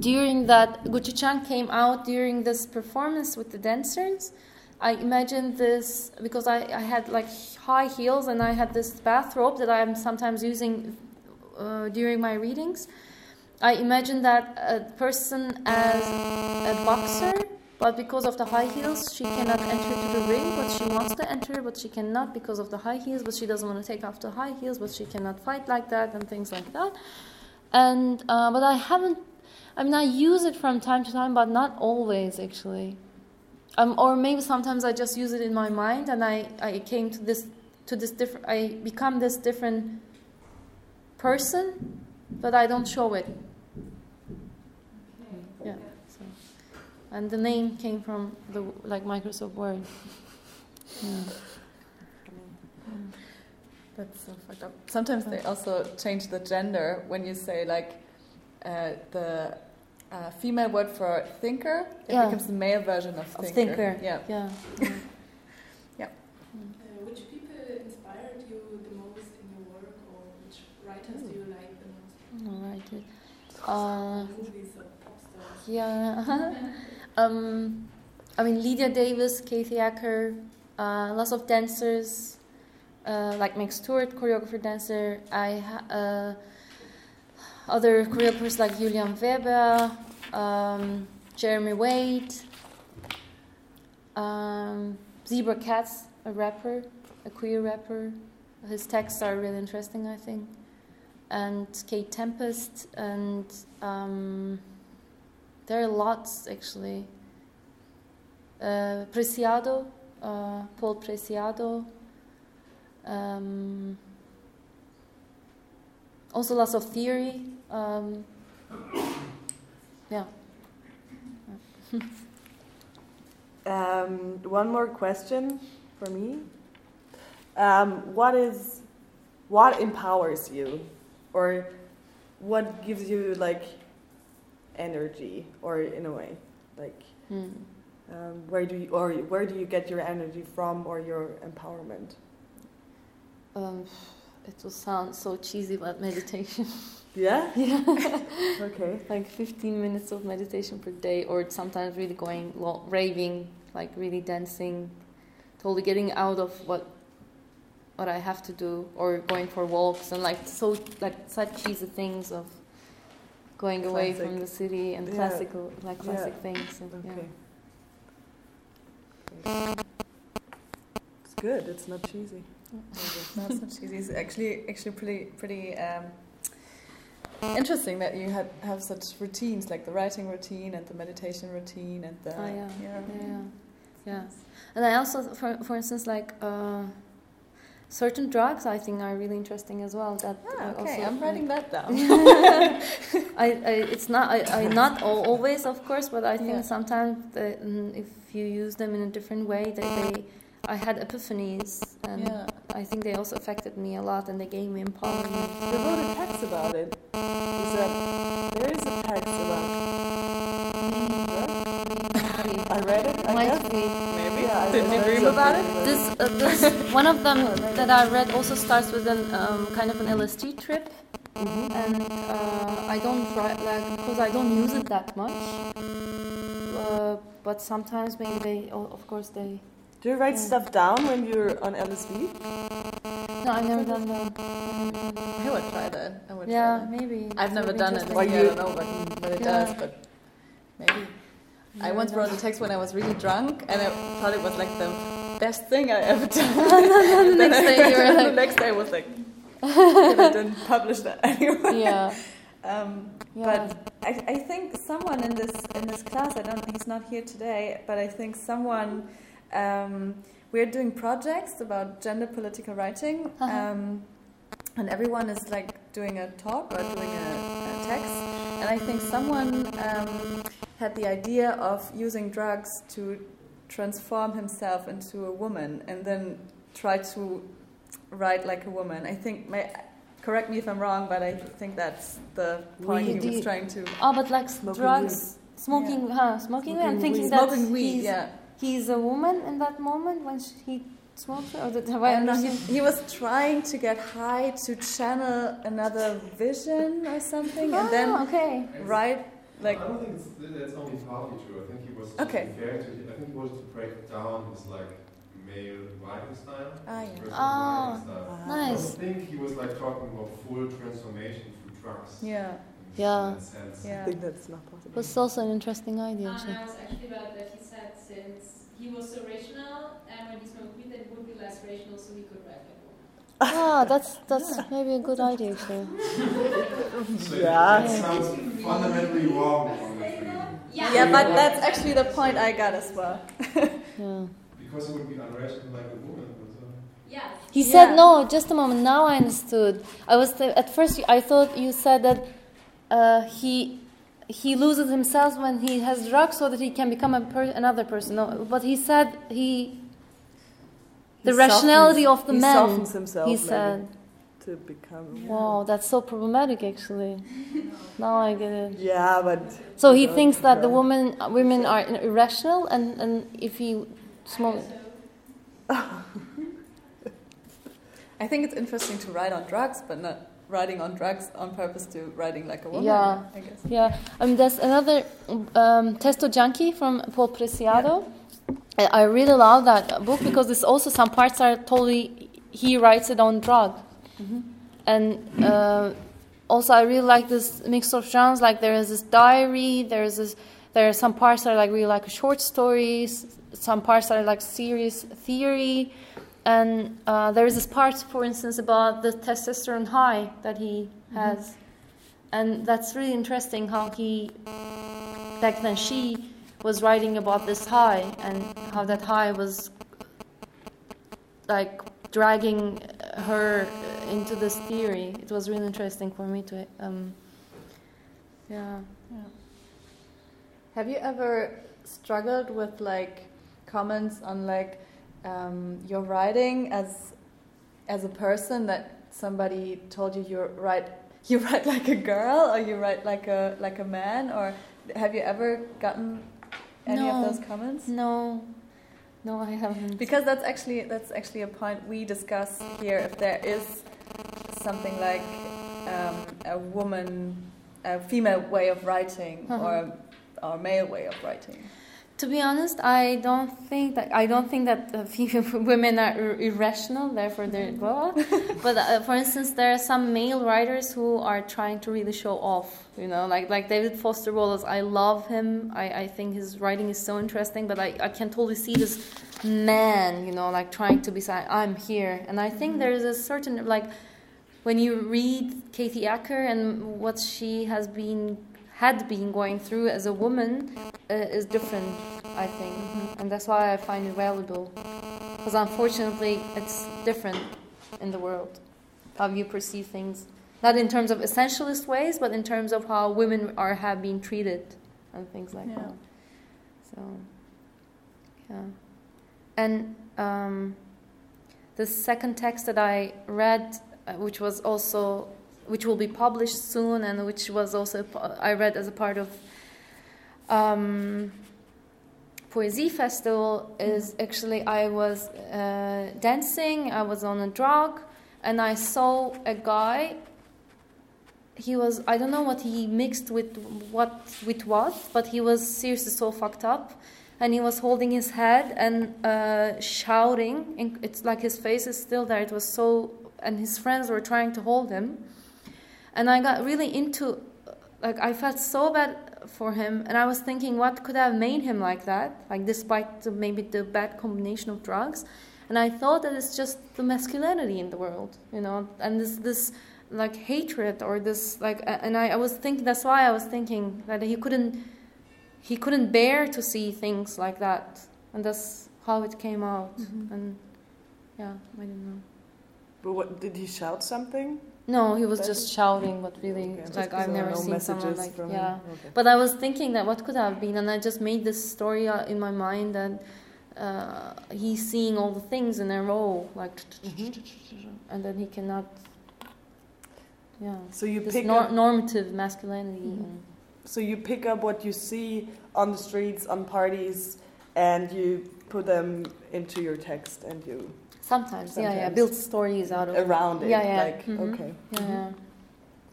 during that, Gucci Chang came out during this performance with the dancers. I imagined this because I, I had like high heels and I had this bathrobe that I'm sometimes using uh, during my readings. I imagined that a person as a boxer, but because of the high heels, she cannot enter to the ring, but she wants to enter, but she cannot because of the high heels, but she doesn't want to take off the high heels, but she cannot fight like that and things like that. And uh, but I haven't. I mean, I use it from time to time, but not always actually. Um, or maybe sometimes I just use it in my mind, and I, I came to this to this different. I become this different person, but I don't show it. Yeah. So, and the name came from the like Microsoft Word. yeah. That's so fucked up. Sometimes they also change the gender when you say like uh, the uh, female word for thinker, it yeah. becomes the male version of thinker. Of thinker. Yeah. Yeah. yeah. Uh, which people inspired you the most in your work, or which writers do you like the most? Writers. Uh, yeah. um, I mean, Lydia Davis, Kathy Acker, uh, lots of dancers, uh, like Meg Stuart, choreographer, dancer. I uh, other choreographers like Julian Weber, um, Jeremy Wade, um, Zebra Katz, a rapper, a queer rapper. His texts are really interesting, I think. And Kate Tempest, and um, there are lots actually. Uh, Preciado, uh, Paul Preciado. Um, also lots of theory. Um, yeah. um, one more question for me. Um, what is what empowers you, or what gives you like energy, or in a way, like hmm. um, where do you or where do you get your energy from, or your empowerment? Um, it will sound so cheesy, but meditation. Yeah? Yeah. okay. Like 15 minutes of meditation per day, or sometimes really going raving, like really dancing, totally getting out of what what I have to do, or going for walks and like so like such cheesy things of going classic. away from the city and yeah. classical like classic yeah. things. And, okay. Yeah. It's good. It's not cheesy. no, it's not cheesy. It's actually actually pretty pretty. Um, interesting that you have, have such routines like the writing routine and the meditation routine and the oh, yeah. Yeah. yeah. yeah and I also for, for instance like uh, certain drugs I think are really interesting as well that ah, okay also, I'm writing that down I, I, it's not I, I not always of course but I think yeah. sometimes the, mm, if you use them in a different way they, they I had epiphanies, and yeah. I think they also affected me a lot, and they gave me empowerment. You wrote a text about it. Is that there is a text about? I read it. I Might guess. be. Maybe. Yeah, Did you dream about it? This, uh, this one of them that I read also starts with an um, kind of an LSD trip. Mm-hmm. And uh, I don't write like because I don't use it that much. Uh, but sometimes maybe they, of course, they do you write yeah. stuff down when you're on LSD? No, I've never done that. I would try that. I would yeah, try that. maybe. I've never done it. Well, you, I don't know what, what it yeah. does, but maybe. I once wrote a text when I was really drunk, and I thought it was like the best thing I ever done. the next day, you were like, the next day I was like, I didn't publish that anyway. Yeah. Um, yeah. But I, I think someone in this in this class, I don't, he's not here today, but I think someone um, we're doing projects about gender political writing, uh-huh. um, and everyone is like doing a talk or doing a, a text. And I think someone um, had the idea of using drugs to transform himself into a woman and then try to write like a woman. I think my, correct me if I'm wrong, but I think that's the point he was trying to. Oh, but like smoking drugs, weed. smoking, yeah. huh? Smoking, smoking and thinking weed. that smoking weed, yeah he's a woman in that moment when he smoked or did, have I, I know, he, he, was trying to get high to channel another vision or something oh, and then ah, okay. right like I don't think it's, that's only partly true. I think he was okay. fair to I think he wanted to break down his like male writing style ah, yeah. oh, style. nice I don't think he was like talking about full transformation through drugs. Yeah. Yeah. yeah. I think that's not possible. It's also an interesting idea. And I was actually about that. He said since he was so rational, and when he smoked weed, it would be less rational, so he could write like woman. Ah, that's that's maybe a good idea too. so yeah, that sounds fundamentally wrong. Yeah. yeah, but that's actually the point I got as well. yeah. Because it would be unrational like a woman. Yeah. He said yeah. no. Just a moment. Now I understood. I was th- at first. I thought you said that uh, he he loses himself when he has drugs so that he can become per another person. No, but he said he the he rationality of the he man. Softens himself he said to become. Wow, that's so problematic. Actually, now I get it. Yeah, but so he thinks that the woman women uh, are irrational, and and if he smokes. I think it's interesting to write on drugs, but not writing on drugs on purpose to writing like a woman. Yeah, I guess. Yeah, um, there's another um, Testo Junkie from Paul Preciado. Yeah. I really love that book because it's also some parts are totally he writes it on drug, mm-hmm. and uh, also I really like this mix of genres. Like there is this diary, there is this there are some parts that are like really like short stories, some parts that are like serious theory, and uh, there is this part, for instance, about the testosterone high that he mm-hmm. has, mm-hmm. and that's really interesting how he back then she was writing about this high and how that high was like dragging her into this theory. It was really interesting for me to, um, yeah. yeah. Have you ever struggled with like comments on like um, your writing as as a person that somebody told you you write you write like a girl or you write like a like a man or have you ever gotten any no, of those comments? No, no, I haven't. Because that's actually that's actually a point we discuss here. If there is something like um, a woman, a female way of writing, uh -huh. or or male way of writing. To be honest, I don't think that I don't think that women are irrational, therefore they're blah. Mm-hmm. but uh, for instance, there are some male writers who are trying to really show off. You know, like like David Foster Wallace. I love him. I, I think his writing is so interesting. But I, I can totally see this man. You know, like trying to be like, I'm here. And I think mm-hmm. there is a certain like when you read Kathy Acker and what she has been had been going through as a woman uh, is different, I think, mm-hmm. and that's why I find it valuable. Because unfortunately, it's different in the world how you perceive things, not in terms of essentialist ways, but in terms of how women are have been treated and things like yeah. that. So, yeah, and um, the second text that I read, uh, which was also which will be published soon and which was also I read as a part of um, Poesie Festival is actually I was uh, dancing, I was on a drug, and I saw a guy. He was I don't know what he mixed with what with what, but he was seriously so fucked up, and he was holding his head and uh, shouting. It's like his face is still there. It was so, and his friends were trying to hold him and I got really into like I felt so bad for him. And I was thinking what could have made him like that? Like despite the, maybe the bad combination of drugs. And I thought that it's just the masculinity in the world you know? And this this like hatred or this like and I, I was thinking that's why I was thinking that he couldn't he couldn't bear to see things like that. And that's how it came out. Mm-hmm. and yeah I don't know. But what did he shout something no, he was just shouting, but really, okay. like I've never seen someone like yeah. Okay. But I was thinking that what could have been, and I just made this story in my mind that uh, he's seeing all the things in a row, like, mm-hmm. and then he cannot. Yeah. So you this pick nor- normative masculinity. Mm-hmm. So you pick up what you see on the streets, on parties, and you put them into your text, and you Sometimes, Sometimes, yeah, yeah. Build stories out of around it. Yeah, yeah. Like, mm-hmm. okay. Yeah, mm-hmm. yeah.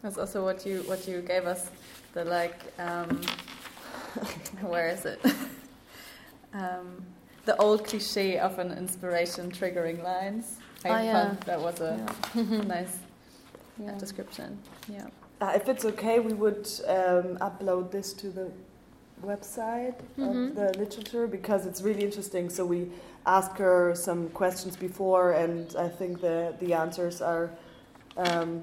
That's also what you what you gave us. The like, um, where is it? um, the old cliche of an inspiration triggering lines. I oh, yeah. that was a yeah. nice yeah. description. Yeah. Uh, if it's okay, we would um, upload this to the website mm-hmm. of the literature because it's really interesting. So we ask her some questions before, and I think the the answers are um,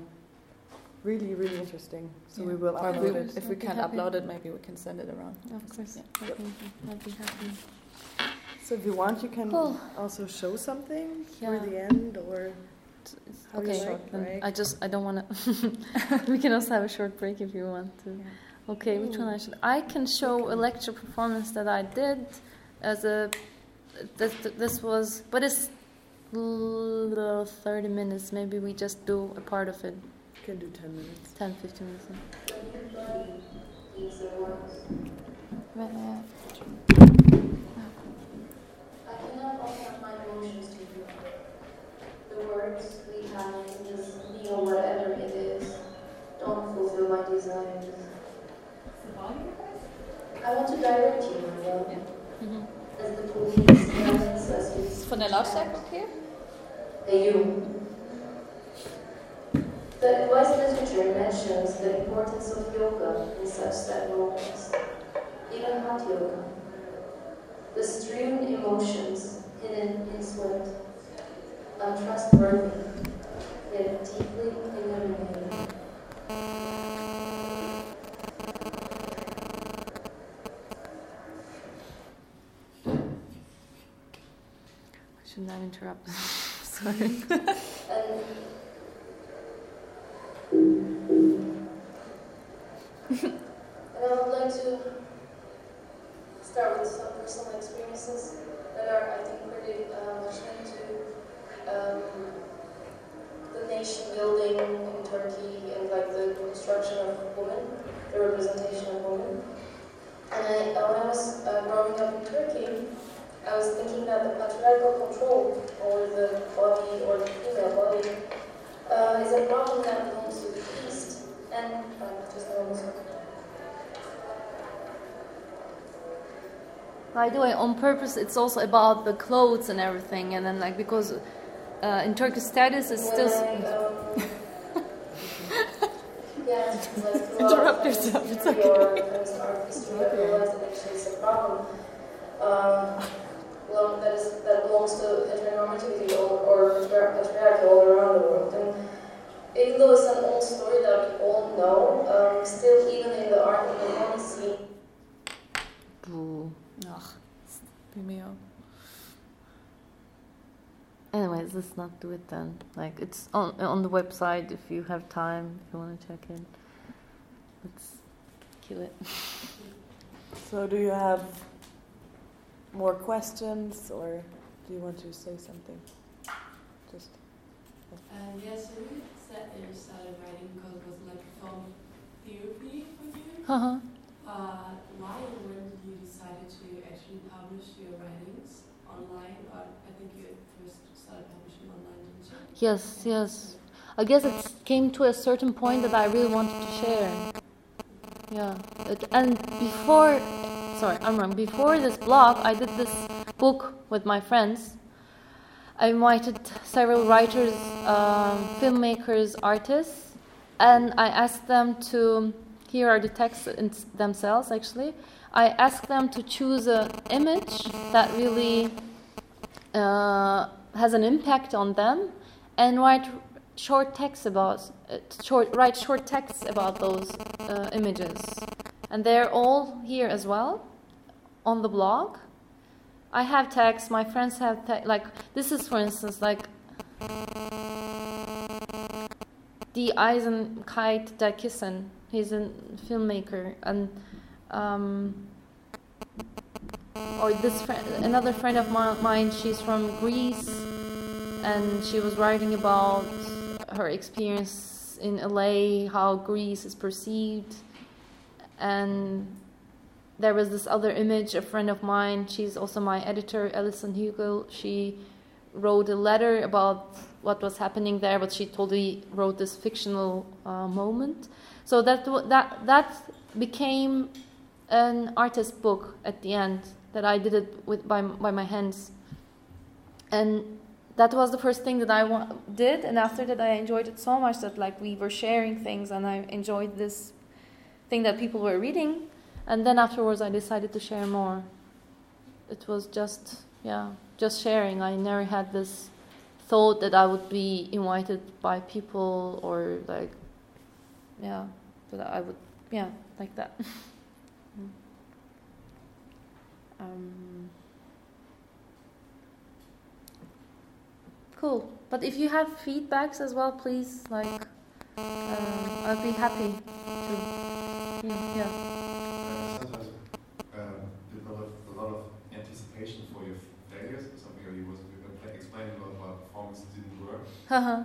really really interesting. So yeah. we will upload we, it. If we can't upload it, maybe we can send it around. Of course, yeah. Yep. I'd be happy. So if you want, you can cool. also show something yeah. for the end or. Okay, like, right? I just I don't want to. we can also have a short break if you want to. Yeah. Okay, which one I should? I can show okay. a lecture performance that I did as a. This, this was, but it's little 30 minutes. Maybe we just do a part of it. You can do 10 minutes. 10, 15 minutes. Right, I cannot offer my emotions to you. The words we have in this or whatever it is don't fulfill my desires. I want to direct you, Maria. Ja. As the police guidance us Ist von der Lautstärke okay? The advice literature mentions the importance of yoga in such sad moments. even hot yoga. The strewn emotions hidden in sweat, untrustworthy, yet deeply illuminating. I shouldn't have interrupted. Sorry. and I would like to start with some personal experiences that are, I think, pretty uh, much linked to um, the nation building in Turkey and like the construction of women, the representation of women. And I, uh, when I was uh, growing up in Turkey, I was thinking that the patriarchal control over the body or the female body uh, is a problem that belongs to the East. And uh, just moment. By the way, on purpose, it's also about the clothes and everything, and then like because uh, in Turkish status, it's still. um, yeah, Interrupt yourself. It's okay. it's a problem. Um, well, that is that belongs to heteronormativity or, or patriarchy all around the world. And even though it's an old story that we all know, um, still even in the art and the money scene. Ugh, Anyways, let's not do it then. Like it's on on the website if you have time, if you want to check in. Let's kill it. So, do you have more questions, or do you want to say something? Just. Uh, yeah, so you said that you started writing because it was like a form of therapy for you. Uh-huh. Uh, why and when did you decide to actually publish your writings online? Or I think you first started publishing online, didn't you? Yes, yes. I guess it came to a certain point that I really wanted to share. Yeah. It, and before, sorry, I'm wrong. Before this blog, I did this book with my friends. I invited several writers, um, filmmakers, artists, and I asked them to here are the texts themselves, actually. I asked them to choose an image that really uh, has an impact on them and write short text about uh, short write short texts about those uh, images and they're all here as well on the blog. I have text my friends have te- like this is for instance like die Eisenkeit der Kissen He's a filmmaker, and um, or this friend, another friend of mine. She's from Greece, and she was writing about her experience in LA, how Greece is perceived, and there was this other image. A friend of mine, she's also my editor, Alison Hugel. She wrote a letter about what was happening there, but she totally wrote this fictional uh, moment. So that that that became an artist book at the end that I did it with by by my hands, and that was the first thing that I did. And after that, I enjoyed it so much that like we were sharing things, and I enjoyed this thing that people were reading. And then afterwards, I decided to share more. It was just yeah, just sharing. I never had this thought that I would be invited by people or like yeah but I would, yeah, like that. um, cool. But if you have feedbacks as well, please, like, um, I'd be happy to, yeah. sometimes um, a lot, of, a lot of anticipation for your failures or something, or you was explaining about why performance didn't work. Uh-huh.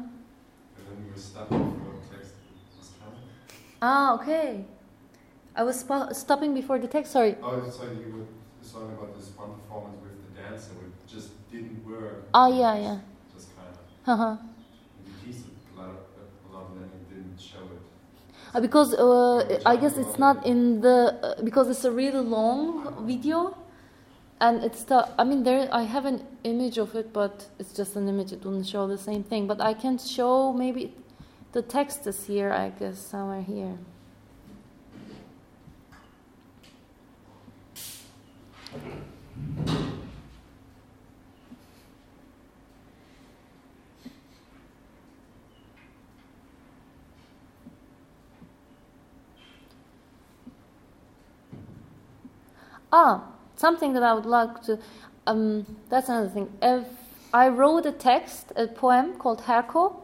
And then you were stuck for Ah, okay. I was stopping before the text. Sorry. Oh, so you were talking about this one performance with the dancer, which just didn't work. Oh, yeah, yeah. Just kind of. Uh huh. You teased a lot, of, a lot and then you didn't show it. Uh, because uh, I guess it's not in the uh, because it's a really long video, and it's the I mean there I have an image of it, but it's just an image. It wouldn't show the same thing. But I can show maybe the text is here, I guess, somewhere here. Ah, something that I would like to. Um, that's another thing. If I wrote a text, a poem called Herko.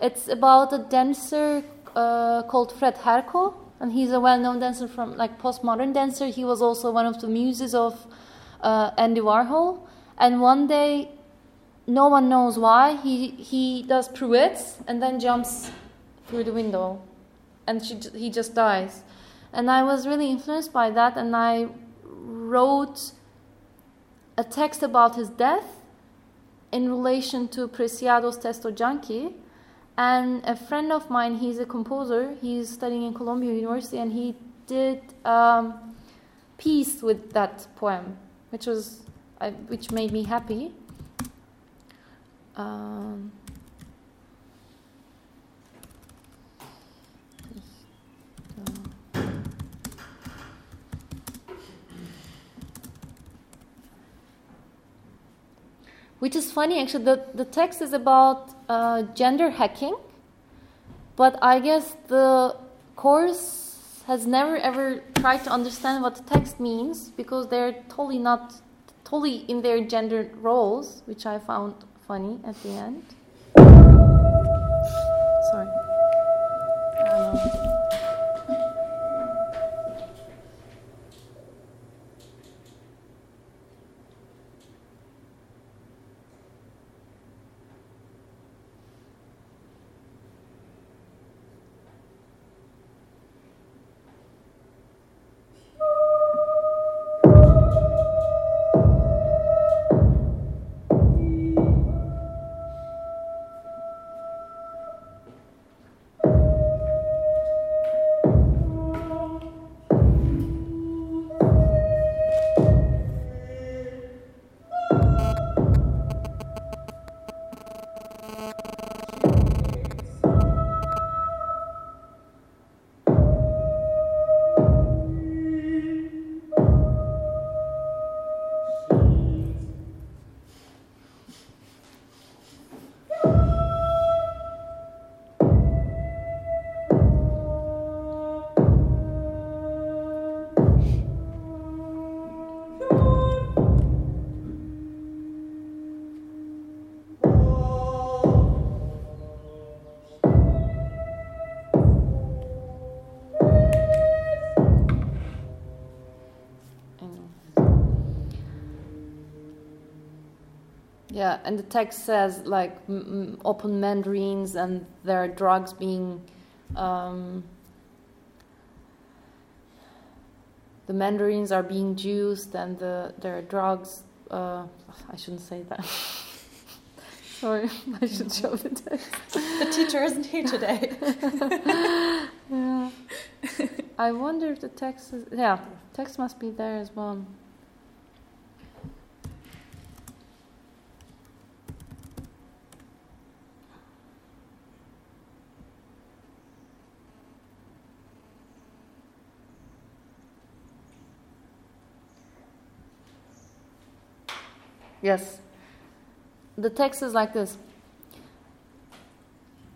It's about a dancer uh, called Fred Herko, and he's a well-known dancer from like postmodern dancer. He was also one of the muses of uh, Andy Warhol. And one day, no one knows why he he does pirouettes and then jumps through the window, and she, he just dies. And I was really influenced by that, and I wrote a text about his death in relation to Preciado's Testo Junkie. And a friend of mine, he's a composer, he's studying in Columbia University, and he did um, piece with that poem, which was which made me happy. Um, which is funny actually the, the text is about uh, gender hacking but i guess the course has never ever tried to understand what the text means because they're totally not totally in their gender roles which i found funny at the end Yeah, and the text says like m- open mandarins and there are drugs being. Um, the mandarins are being juiced and the, there are drugs. Uh, I shouldn't say that. Sorry, I should show the text. the teacher isn't here today. yeah. I wonder if the text is. Yeah, text must be there as well. Yes. The text is like this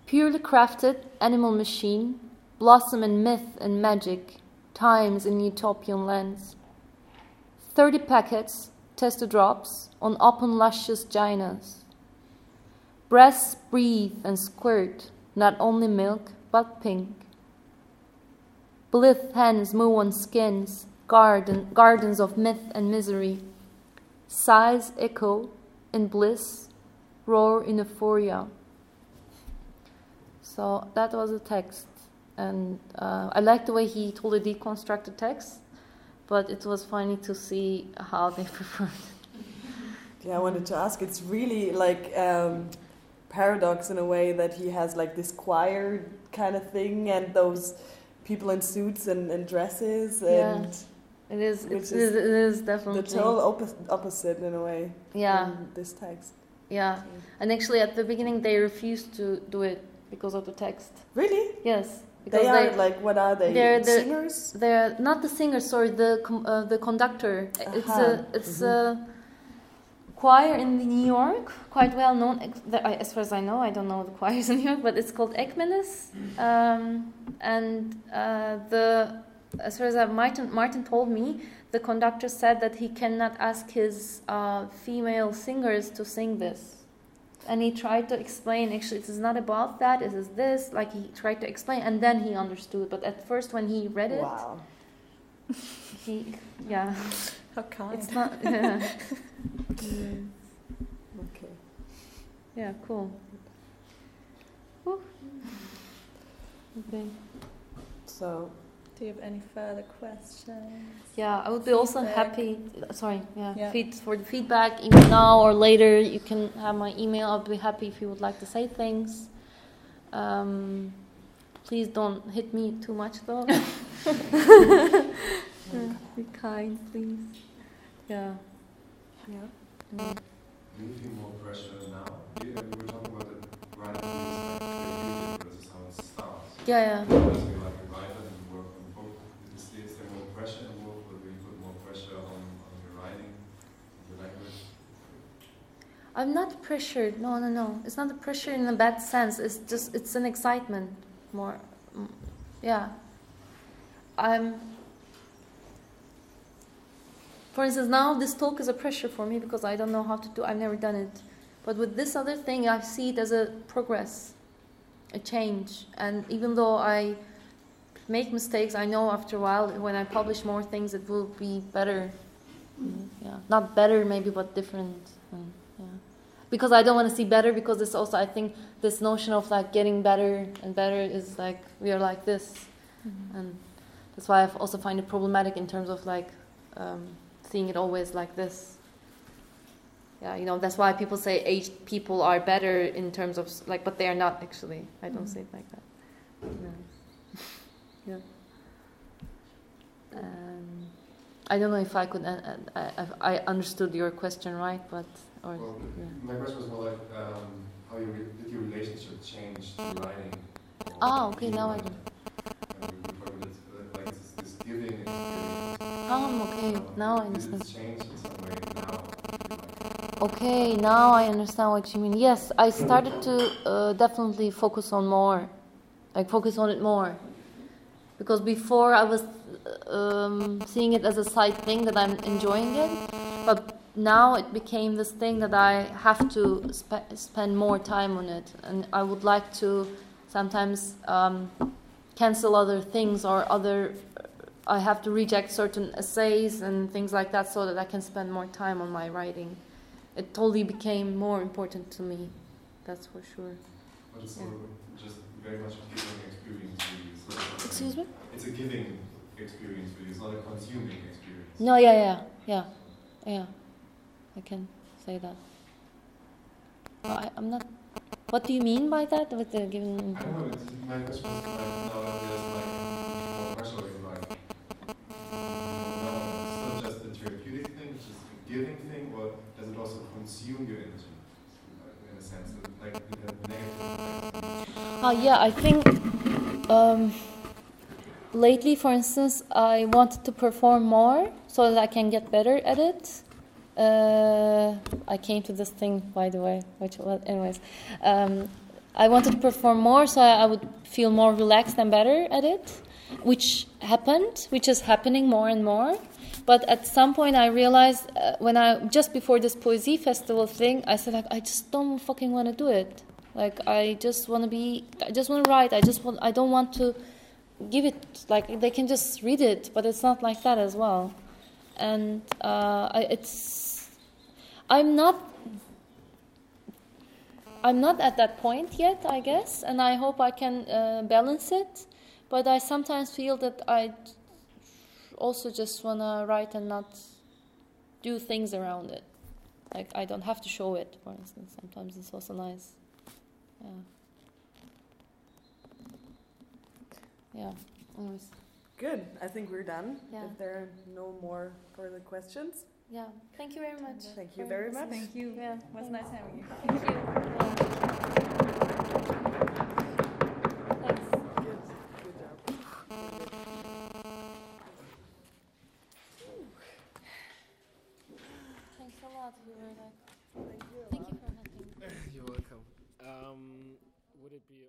Purely crafted animal machine, blossom in myth and magic, times in utopian lands. Thirty packets, tester drops, on open luscious ginas. Breasts breathe and squirt, not only milk, but pink. Blithe hands move on skins, garden, gardens of myth and misery sighs echo in bliss, roar in euphoria. So that was the text, and uh, I like the way he totally deconstructed text, but it was funny to see how they performed. Yeah, I wanted to ask. It's really like um, paradox in a way that he has like this choir kind of thing, and those people in suits and, and dresses, and. Yeah it is. It is, it is definitely the total opposite, opposite in a way. Yeah. this text. Yeah, and actually at the beginning they refused to do it because of the text. Really? Yes. Because they are like what are they? They're the singers. They're not the singers. Sorry, the uh, the conductor. Uh-huh. It's a it's mm-hmm. a choir in New York, quite well known. As far as I know, I don't know the choirs in New York, but it's called Ekmeles, um, and uh, the as far as I, Martin, Martin told me, the conductor said that he cannot ask his uh, female singers to sing this. And he tried to explain, actually, it is not about that, it is this. Like, he tried to explain, and then he understood. But at first, when he read it, wow. he, yeah. How kind. It's not, yeah. Okay. Yeah, cool. Whew. Okay. So, do you have any further questions? Yeah, I would be also happy. Sorry, yeah, Yeah. feed, for the feedback, even now or later. You can have my email. I'll be happy if you would like to say things. Um, please don't hit me too much, though. Yeah, be kind, please. Yeah. Yeah. Mm. Do you feel more pressure now? We were talking about it right at the start, versus how it starts. Yeah, yeah. As you're like a writer and you work on both, is, is there more pressure involved, or do you put more pressure on, on your writing, the language? I'm not pressured. No, no, no. It's not a pressure in a bad sense. It's just it's an excitement more. Mm, Yeah. I'm. For instance, now this talk is a pressure for me because I don't know how to do. I've never done it, but with this other thing, I see it as a progress, a change. And even though I make mistakes, I know after a while when I publish more things, it will be better. Mm, Yeah, not better maybe, but different. Because I don't want to see better because it's also I think this notion of like getting better and better is like we are like this, and that's why I also find it problematic in terms of like um, seeing it always like this. Yeah, you know that's why people say aged people are better in terms of like, but they are not actually. I don't Mhm. say it like that. No. yeah. Um, I don't know if I could. Uh, uh, I, I understood your question right, but or Well, yeah. my question was more like um, how you re- did your relationship change to writing? or Ah, okay, now I writer? And we were talking about, uh, like this, this giving experience. Um, okay, now I understand. change in some way now? Okay, now I understand what you mean. Yes, I started to uh, definitely focus on more, like focus on it more, because before I was um, seeing it as a side thing that I'm enjoying it, but now it became this thing that I have to spe- spend more time on it, and I would like to sometimes um, cancel other things or other. I have to reject certain essays and things like that so that I can spend more time on my writing it totally became more important to me. That's for sure. Yeah. just very much a giving experience for you. Not Excuse me? It's a giving experience for you. It's not a consuming experience. No, yeah, yeah, yeah, yeah. I can say that. I, I'm not. What do you mean by that? With the giving? I don't know. It's, my question is like now that there's like more pressure in life. No, it's not just a therapeutic thing. It's just a giving thing, or does it also consume your energy? In a sense, that, like negative. Oh yeah, I think um, lately, for instance, I wanted to perform more so that I can get better at it. Uh, I came to this thing, by the way. Which, well, anyways, um, I wanted to perform more so I would feel more relaxed and better at it, which happened, which is happening more and more. But at some point, I realized uh, when I just before this poesy festival thing, I said like I just don't fucking want to do it. Like I just want to be, I just want to write. I just want, I don't want to give it like they can just read it, but it's not like that as well. And uh, I, it's, I'm not, I'm not at that point yet, I guess, and I hope I can uh, balance it. But I sometimes feel that I also just want to write and not do things around it. Like I don't have to show it, for instance. Sometimes it's also nice. Yeah. Yeah. Anyways. Good. I think we're done. Yeah. If there are no more further questions. Yeah. Thank you very much. Thank you very much. Thank you. Yeah. It was nice having you. Thank you. Yeah. Thanks. Good. Good job. Thanks a lot. You were like. Thank you. Thank you for having me. You're welcome. Um, would it be